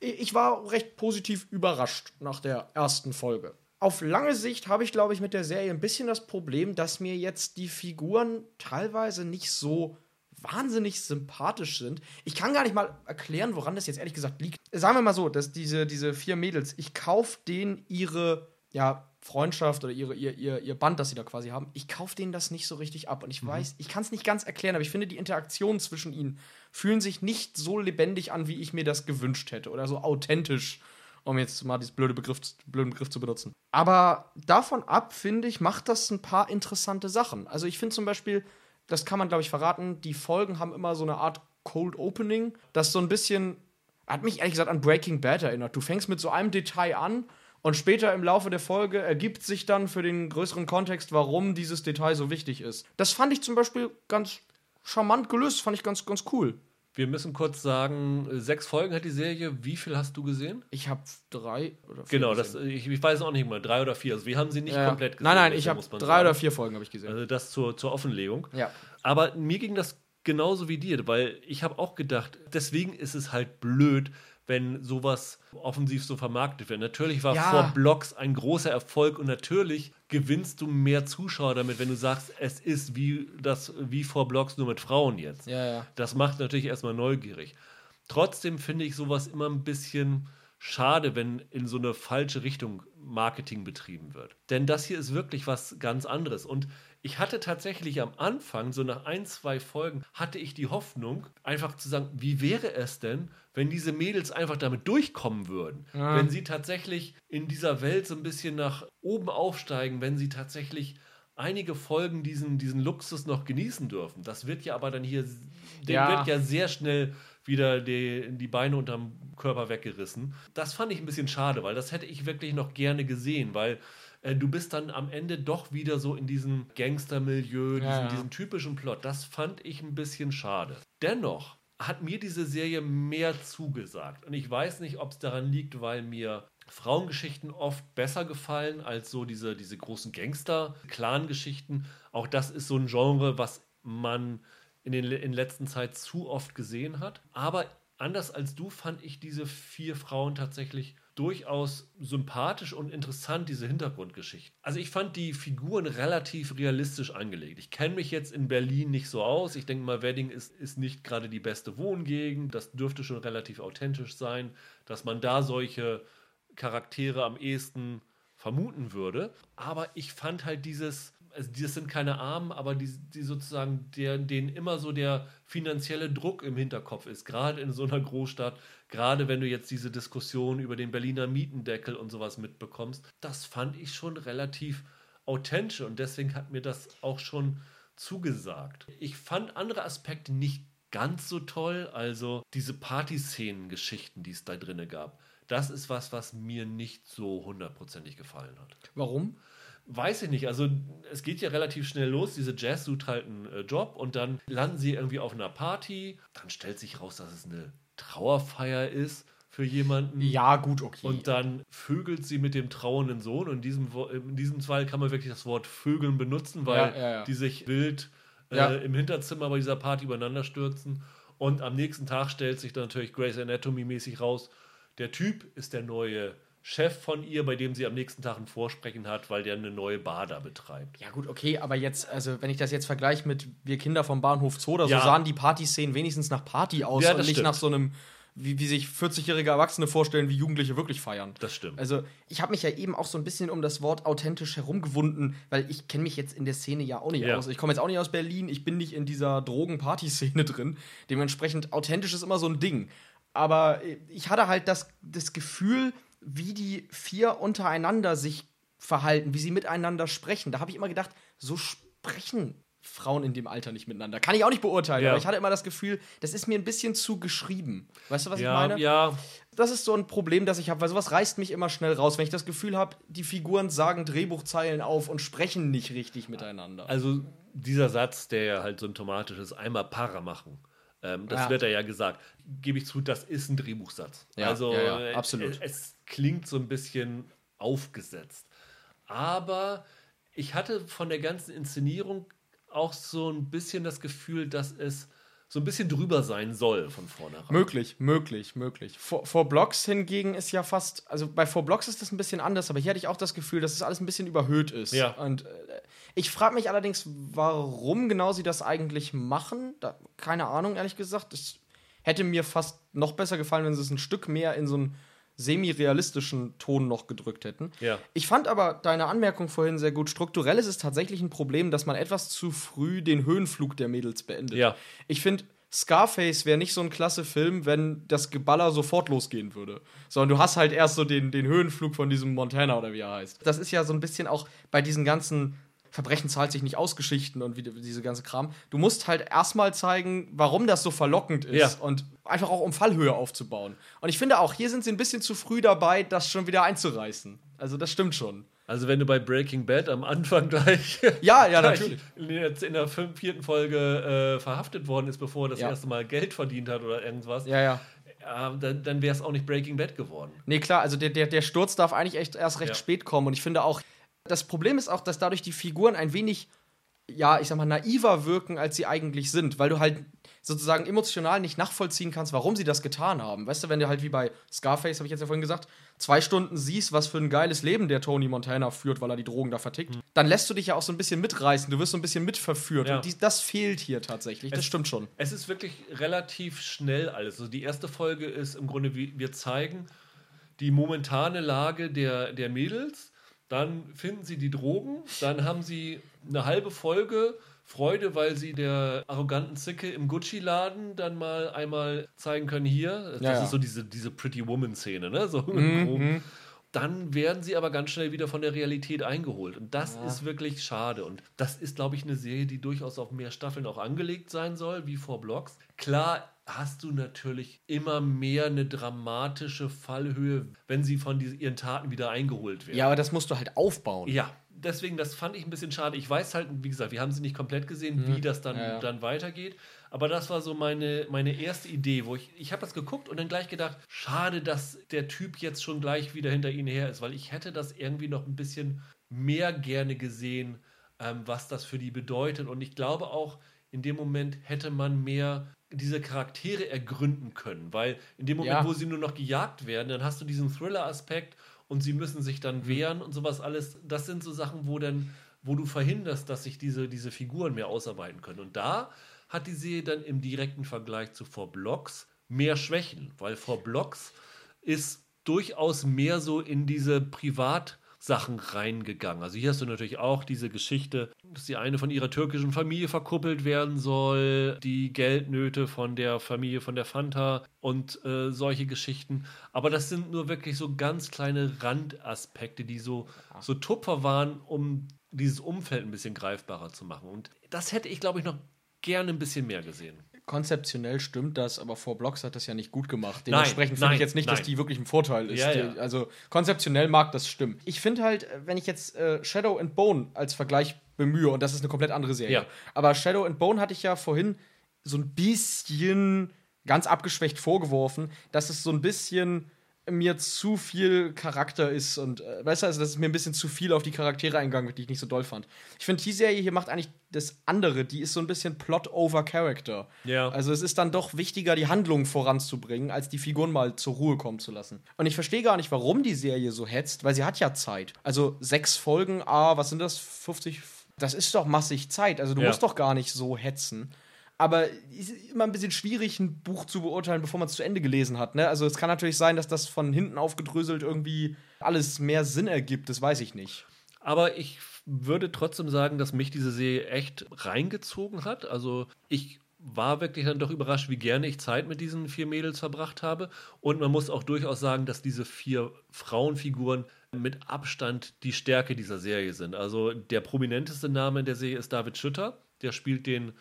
äh, Ich war recht positiv überrascht nach der ersten Folge. Auf lange Sicht habe ich, glaube ich, mit der Serie ein bisschen das Problem, dass mir jetzt die Figuren teilweise nicht so wahnsinnig sympathisch sind. Ich kann gar nicht mal erklären, woran das jetzt ehrlich gesagt liegt. Sagen wir mal so, dass diese, diese vier Mädels, ich kaufe denen ihre ja, Freundschaft oder ihre, ihr, ihr, ihr Band, das sie da quasi haben, ich kaufe denen das nicht so richtig ab. Und ich weiß, ich kann es nicht ganz erklären, aber ich finde, die Interaktionen zwischen ihnen fühlen sich nicht so lebendig an, wie ich mir das gewünscht hätte. Oder so authentisch, um jetzt mal diesen blöde Begriff, blöden Begriff zu benutzen. Aber davon ab, finde ich, macht das ein paar interessante Sachen. Also ich finde zum Beispiel, das kann man, glaube ich, verraten, die Folgen haben immer so eine Art Cold Opening, das so ein bisschen, hat mich ehrlich gesagt an Breaking Bad erinnert. Du fängst mit so einem Detail an Und später im Laufe der Folge ergibt sich dann für den größeren Kontext, warum dieses Detail so wichtig ist. Das fand ich zum Beispiel ganz charmant gelöst, fand ich ganz, ganz cool. Wir müssen kurz sagen, sechs Folgen hat die Serie. Wie viel hast du gesehen? Ich habe drei oder vier Genau, das, gesehen. ich, ich weiß auch nicht mal, drei oder vier. Also wir haben sie nicht Ja. komplett gesehen. Nein, nein, ich habe drei sagen. oder vier Folgen habe ich gesehen. Also das zur, zur Offenlegung. ja. Aber mir ging das genauso wie dir, weil ich habe auch gedacht, deswegen ist es halt blöd, wenn sowas offensiv so vermarktet wird. Natürlich war Ja. vor Blogs ein großer Erfolg und natürlich gewinnst du mehr Zuschauer damit, wenn du sagst, es ist wie das wie vor Blogs nur mit Frauen jetzt. Ja, ja. Das macht natürlich erstmal neugierig. Trotzdem finde ich sowas immer ein bisschen schade, wenn in so eine falsche Richtung Marketing betrieben wird. Denn das hier ist wirklich was ganz anderes. Und ich hatte tatsächlich am Anfang, so nach ein, zwei Folgen, hatte ich die Hoffnung, einfach zu sagen, wie wäre es denn, wenn diese Mädels einfach damit durchkommen würden? Ja. Wenn sie tatsächlich in dieser Welt so ein bisschen nach oben aufsteigen, wenn sie tatsächlich einige Folgen diesen, diesen Luxus noch genießen dürfen. Das wird ja aber dann hier, dem Ja. wird ja sehr schnell wieder die, die Beine unterm Körper weggerissen. Das fand ich ein bisschen schade, weil das hätte ich wirklich noch gerne gesehen, weil äh, du bist dann am Ende doch wieder so in diesem Gangstermilieu, diesen, Ja, ja. diesen typischen Plot. Das fand ich ein bisschen schade. Dennoch hat mir diese Serie mehr zugesagt. Und ich weiß nicht, ob es daran liegt, weil mir Frauengeschichten oft besser gefallen als so diese, diese großen Gangster-Clan-Geschichten. Auch das ist so ein Genre, was man in, den, in letzter Zeit zu oft gesehen hat. Aber anders als du fand ich diese vier Frauen tatsächlich durchaus sympathisch und interessant, diese Hintergrundgeschichten. Also ich fand die Figuren relativ realistisch angelegt. Ich kenne mich jetzt in Berlin nicht so aus. Ich denke mal, Wedding ist, ist nicht gerade die beste Wohngegend. Das dürfte schon relativ authentisch sein, dass man da solche Charaktere am ehesten vermuten würde. Aber ich fand halt dieses, also das sind keine Armen, aber die, die sozusagen, der, denen immer so der finanzielle Druck im Hinterkopf ist, gerade in so einer Großstadt, gerade wenn du jetzt diese Diskussion über den Berliner Mietendeckel und sowas mitbekommst, das fand ich schon relativ authentisch und deswegen hat mir das auch schon zugesagt. Ich fand andere Aspekte nicht ganz so toll, also diese Partyszenen-Geschichten, die es da drinne gab. Das ist was, was mir nicht so hundertprozentig gefallen hat. Warum? Weiß ich nicht. Also es geht ja relativ schnell los. Diese Jazz sucht halt einen äh, Job und dann landen sie irgendwie auf einer Party. Dann stellt sich raus, dass es eine Trauerfeier ist für jemanden. Ja, gut, okay. Und dann vögelt sie mit dem trauernden Sohn. Und in diesem, in diesem Fall kann man wirklich das Wort Vögeln benutzen, weil Ja, ja, ja. die sich wild äh, im Hinterzimmer bei dieser Party übereinander stürzen. Und am nächsten Tag stellt sich dann natürlich Grace Anatomy mäßig raus, der Typ ist der neue Chef von ihr, bei dem sie am nächsten Tag ein Vorsprechen hat, weil der eine neue Bar da betreibt. ja, gut, okay, aber jetzt, also wenn ich das jetzt vergleiche mit Wir Kinder vom Bahnhof Zoo oder so, Ja. sahen die Partyszenen wenigstens nach Party aus Ja, und nicht stimmt. nach so einem, wie, wie sich 40-jährige Erwachsene vorstellen, wie Jugendliche wirklich feiern. Das stimmt. Also, ich habe mich ja eben auch so ein bisschen um das Wort authentisch herumgewunden, weil ich kenne mich jetzt in der Szene ja auch nicht Ja. aus. Ich komme jetzt auch nicht aus Berlin, ich bin nicht in dieser Drogen-Party-Szene drin. Dementsprechend authentisch ist immer so ein Ding. Aber äh, ich hatte halt das, das Gefühl, wie die vier untereinander sich verhalten, wie sie miteinander sprechen. Da habe ich immer gedacht, so sprechen Frauen in dem Alter nicht miteinander. Kann ich auch nicht beurteilen, Ja. aber ich hatte immer das Gefühl, das ist mir ein bisschen zu geschrieben. Weißt du, was ich ja, meine? ja, das ist so ein Problem, das ich habe, weil sowas reißt mich immer schnell raus, wenn ich das Gefühl habe, die Figuren sagen Drehbuchzeilen auf und sprechen nicht richtig miteinander. Also dieser Satz, der ja halt symptomatisch ist, einmal Para machen. Ähm, das Ja. wird er ja gesagt. Gebe ich zu, das ist ein Drehbuchsatz. Ja, also ja, äh, absolut. Es, es klingt so ein bisschen aufgesetzt. Aber ich hatte von der ganzen Inszenierung auch so ein bisschen das Gefühl, dass es so ein bisschen drüber sein soll von vornherein. Möglich, möglich, möglich. Vor, vor Blocks hingegen ist ja fast, also bei Vor Blocks ist das ein bisschen anders, aber hier hatte ich auch das Gefühl, dass es alles ein bisschen überhöht ist. Ja. Und äh, ich frage mich allerdings, warum genau sie das eigentlich machen. Da, keine Ahnung, ehrlich gesagt. Es hätte mir fast noch besser gefallen, wenn sie es ein Stück mehr in so einen semi-realistischen Ton noch gedrückt hätten. Ja. Ich fand aber deine Anmerkung vorhin sehr gut. Strukturell ist es tatsächlich ein Problem, dass man etwas zu früh den Höhenflug der Mädels beendet. Ja. Ich finde, Scarface wäre nicht so ein klasse Film, wenn das Geballer sofort losgehen würde. Sondern du hast halt erst so den, den Höhenflug von diesem Montana oder wie er heißt. Das ist ja so ein bisschen auch bei diesen ganzen Verbrechen zahlt sich nicht aus Geschichten und wie, diese ganze Kram. Du musst halt erstmal zeigen, warum das so verlockend ist Ja. und einfach auch um Fallhöhe aufzubauen. Und ich finde auch, hier sind sie ein bisschen zu früh dabei, das schon wieder einzureißen. Also das stimmt schon. Also wenn du bei Breaking Bad am Anfang gleich, Ja, ja, natürlich. in der, in der vierten Folge äh, verhaftet worden ist, bevor er das Ja. erste Mal Geld verdient hat oder irgendwas, Ja, ja. ähm, dann, dann wäre es auch nicht Breaking Bad geworden. Nee, klar, also der, der, der Sturz darf eigentlich echt erst recht Ja. spät kommen. Und ich finde auch, das Problem ist auch, dass dadurch die Figuren ein wenig, ja, ich sag mal, naiver wirken, als sie eigentlich sind, weil du halt sozusagen emotional nicht nachvollziehen kannst, warum sie das getan haben. Weißt du, wenn du halt wie bei Scarface, habe ich jetzt ja vorhin gesagt, zwei Stunden siehst, was für ein geiles Leben der Tony Montana führt, weil er die Drogen da vertickt, dann lässt du dich ja auch so ein bisschen mitreißen, du wirst so ein bisschen mitverführt. Ja. Und dies, das fehlt hier tatsächlich, das Es- stimmt schon. Es ist wirklich relativ schnell alles. Also die erste Folge ist im Grunde, wie wir zeigen die momentane Lage der, der Mädels. Dann finden sie die Drogen. Dann haben sie eine halbe Folge Freude, weil sie der arroganten Zicke im Gucci-Laden dann mal einmal zeigen können, hier. Das Ja, ist so diese, diese Pretty Woman-Szene, ne? So Mhm, Groben. Dann werden sie aber ganz schnell wieder von der Realität eingeholt. Und das Ja. ist wirklich schade. Und das ist, glaube ich, eine Serie, die durchaus auf mehr Staffeln auch angelegt sein soll, wie vor Blocks. Klar hast du natürlich immer mehr eine dramatische Fallhöhe, wenn sie von diesen, ihren Taten wieder eingeholt werden. Ja, aber das musst du halt aufbauen. Ja, deswegen, das fand ich ein bisschen schade. Ich weiß halt, wie gesagt, wir haben sie nicht komplett gesehen, wie das dann. Ja, ja. dann weitergeht. Aber das war so meine, meine erste Idee, wo ich, ich habe das geguckt und dann gleich gedacht, schade, dass der Typ jetzt schon gleich wieder hinter ihnen her ist, weil ich hätte das irgendwie noch ein bisschen mehr gerne gesehen, ähm, was das für die bedeutet. Und ich glaube auch, in dem Moment hätte man mehr diese Charaktere ergründen können, weil in dem Moment, Ja. wo sie nur noch gejagt werden, dann hast du diesen Thriller-Aspekt und sie müssen sich dann wehren und sowas alles. Das sind so Sachen, wo dann, wo du verhinderst, dass sich diese, diese Figuren mehr ausarbeiten können. Und da hat die Serie dann im direkten Vergleich zu vor Blocks mehr Schwächen, weil vor Blocks ist durchaus mehr so in diese Privatsachen reingegangen. Also hier hast du natürlich auch diese Geschichte, dass die eine von ihrer türkischen Familie verkuppelt werden soll, die Geldnöte von der Familie von der Fanta und äh, solche Geschichten. Aber das sind nur wirklich so ganz kleine Randaspekte, die so, so Tupfer waren, um dieses Umfeld ein bisschen greifbarer zu machen. Und das hätte ich, glaube ich, noch gerne ein bisschen mehr gesehen. Konzeptionell stimmt das, aber vor Blocks hat das ja nicht gut gemacht. Dementsprechend finde ich jetzt nicht, dass nein. die wirklich ein Vorteil ist. Ja, ja. Also konzeptionell mag das stimmen. Ich finde halt, äh, wenn ich jetzt äh, Shadow and Bone als Vergleich bemühe, und das ist eine komplett andere Serie, Ja. aber Shadow and Bone hatte ich ja vorhin so ein bisschen ganz abgeschwächt vorgeworfen, dass es so ein bisschen mir zu viel Charakter ist und äh, weißt du, also dass es mir ein bisschen zu viel auf die Charaktere eingegangen wird, die ich nicht so doll fand. Ich finde, die Serie hier macht eigentlich das andere, die ist so ein bisschen Plot over Character. Ja. Also es ist dann doch wichtiger, die Handlung voranzubringen, als die Figuren mal zur Ruhe kommen zu lassen. Und ich verstehe gar nicht, warum die Serie so hetzt, weil sie hat ja Zeit. Also sechs Folgen, ah, was sind das? 50? Das ist doch massig Zeit. Also du Ja. musst doch gar nicht so hetzen. Aber es ist immer ein bisschen schwierig, ein Buch zu beurteilen, bevor man es zu Ende gelesen hat. Ne? Also es kann natürlich sein, dass das von hinten aufgedröselt irgendwie alles mehr Sinn ergibt. Das weiß ich nicht. Aber ich würde trotzdem sagen, dass mich diese Serie echt reingezogen hat. Also ich war wirklich dann doch überrascht, wie gerne ich Zeit mit diesen vier Mädels verbracht habe. Und man muss auch durchaus sagen, dass diese vier Frauenfiguren mit Abstand die Stärke dieser Serie sind. Also der prominenteste Name in der Serie ist David Schütter. Der spielt den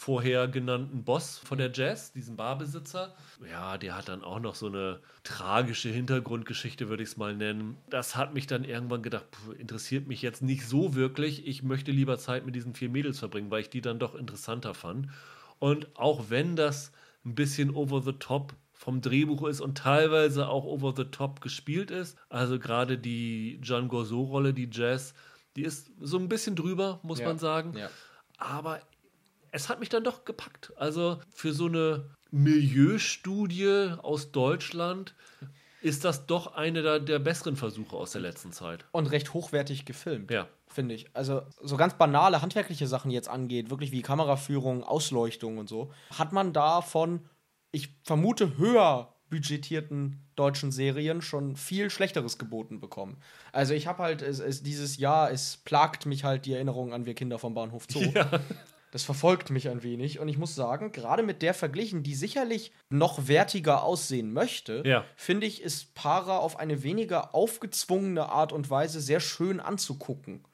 vorher genannten Boss von der Jazz, diesen Barbesitzer. Ja, der hat dann auch noch so eine tragische Hintergrundgeschichte, würde ich es mal nennen. Das hat mich dann irgendwann gedacht, puh, interessiert mich jetzt nicht so wirklich. Ich möchte lieber Zeit mit diesen vier Mädels verbringen, weil ich die dann doch interessanter fand. Und auch wenn das ein bisschen over the top vom Drehbuch ist und teilweise auch over the top gespielt ist, also gerade die Jean Gorso-Rolle, die Jazz, die ist so ein bisschen drüber, muss Ja. man sagen. Ja. Aber es hat mich dann doch gepackt. Also für so eine Milieustudie aus Deutschland ist das doch eine der, der besseren Versuche aus der letzten Zeit. Und recht hochwertig gefilmt. Ja. Finde ich. Also, so ganz banale handwerkliche Sachen jetzt angeht, wirklich wie Kameraführung, Ausleuchtung und so, hat man da von, ich vermute, höher budgetierten deutschen Serien schon viel Schlechteres geboten bekommen. Also ich habe halt, es, es, dieses Jahr, es plagt mich halt die Erinnerung an Wir Kinder vom Bahnhof Zoo. Das verfolgt mich ein wenig und ich muss sagen, gerade mit der verglichen, die sicherlich noch wertiger aussehen möchte, Ja. finde ich, ist Para auf eine weniger aufgezwungene Art und Weise sehr schön anzugucken.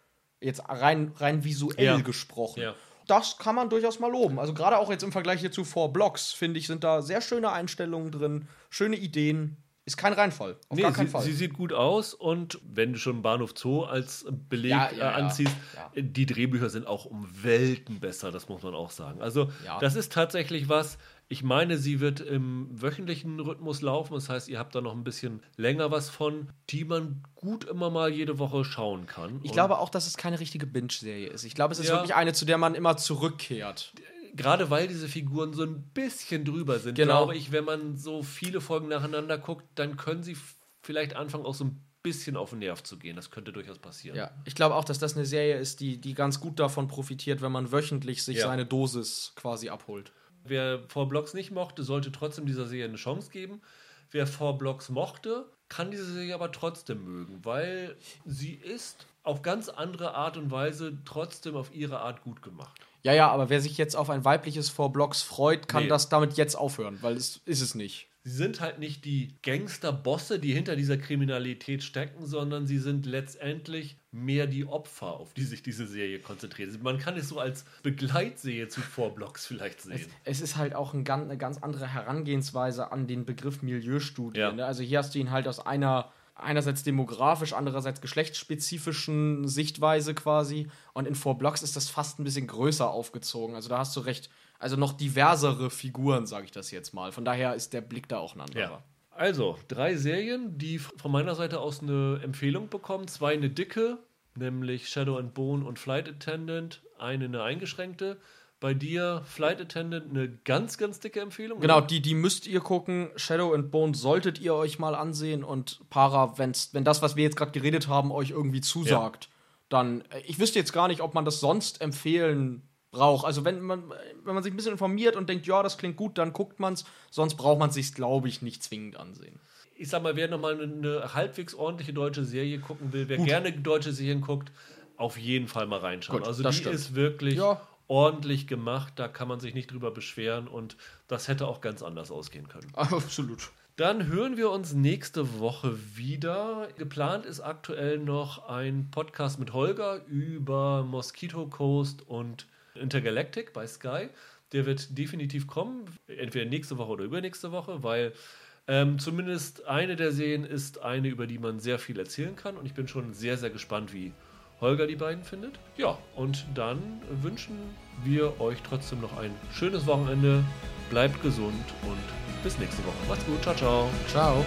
Jetzt rein, rein visuell Ja. gesprochen. Ja. Das kann man durchaus mal loben. Also gerade auch jetzt im Vergleich hier zu Four Blocks, finde ich, sind da sehr schöne Einstellungen drin, schöne Ideen. Ist kein Reinfall. Auf Nee, gar keinen sie, Fall. sie sieht gut aus und wenn du schon Bahnhof Zoo als Beleg Ja, ja, äh, ja. anziehst, Ja. äh, die Drehbücher sind auch um Welten besser, das muss man auch sagen. Also das ist tatsächlich was, ich meine, sie wird im wöchentlichen Rhythmus laufen, das heißt, ihr habt da noch ein bisschen länger was von, die man gut immer mal jede Woche schauen kann. ich Und glaube auch, dass es keine richtige Binge-Serie ist. Ich glaube, es ist wirklich eine, zu der man immer zurückkehrt. Gerade weil diese Figuren so ein bisschen drüber sind, Genau. glaube ich, wenn man so viele Folgen nacheinander guckt, dann können sie vielleicht anfangen, auch so ein bisschen auf den Nerv zu gehen. Das könnte durchaus passieren. Ja, ich glaube auch, dass das eine Serie ist, die, die ganz gut davon profitiert, wenn man wöchentlich sich Ja. seine Dosis quasi abholt. Wer Four Blocks nicht mochte, sollte trotzdem dieser Serie eine Chance geben. Wer Four Blocks mochte, kann diese Serie aber trotzdem mögen, weil sie ist auf ganz andere Art und Weise trotzdem auf ihre Art gut gemacht. Ja, ja, aber wer sich jetzt auf ein weibliches Four Blocks freut, kann Nee. das damit jetzt aufhören, weil es ist es nicht. Sie sind halt nicht die Gangsterbosse, die hinter dieser Kriminalität stecken, sondern sie sind letztendlich mehr die Opfer, auf die sich diese Serie konzentriert. Man kann es so als Begleitserie zu Four Blocks vielleicht sehen. Es ist halt auch ein, ganz- eine ganz andere Herangehensweise an den Begriff Milieustudie. Ja. Ne? Also hier hast du ihn halt aus einer einerseits demografisch, andererseits geschlechtsspezifischen Sichtweise quasi. Und in Four Blocks ist das fast ein bisschen größer aufgezogen. Also da hast du recht, also noch diversere Figuren, sage ich das jetzt mal. Von daher ist der Blick da auch ein anderer. Ja. Also, drei Serien, die von meiner Seite aus eine Empfehlung bekommen. Zwei eine dicke, nämlich Shadow and Bone und Flight Attendant. Eine eine eingeschränkte. Bei dir Flight Attendant eine ganz, ganz dicke Empfehlung. Genau, oder? die, die müsst ihr gucken. Shadow and Bone solltet ihr euch mal ansehen. Und Para, wenn's, wenn das, was wir jetzt gerade geredet haben, euch irgendwie zusagt, dann. äh, Ich wüsste jetzt gar nicht, ob man das sonst empfehlen braucht. Also, wenn man, wenn man sich ein bisschen informiert und denkt, ja, das klingt gut, dann guckt man's. Sonst braucht man sich, glaube ich, nicht zwingend ansehen. ich sag mal, wer nochmal eine, eine halbwegs ordentliche deutsche Serie gucken will, wer gerne deutsche Serien guckt, auf jeden Fall mal reinschauen. Gut, also das die stimmt. ist wirklich Ja. Ordentlich gemacht, da kann man sich nicht drüber beschweren und das hätte auch ganz anders ausgehen können. Absolut. Dann hören wir uns nächste Woche wieder. Geplant ist aktuell noch ein Podcast mit Holger über Mosquito Coast und Intergalactic bei Sky. Der wird definitiv kommen, entweder nächste Woche oder übernächste Woche, weil ähm, zumindest eine der Serien ist eine, über die man sehr viel erzählen kann. Und ich bin schon sehr, sehr gespannt, wie Holger die beiden findet. Ja, und dann wünschen wir euch trotzdem noch ein schönes Wochenende. Bleibt gesund und bis nächste Woche. Macht's gut. Ciao, ciao. Ciao.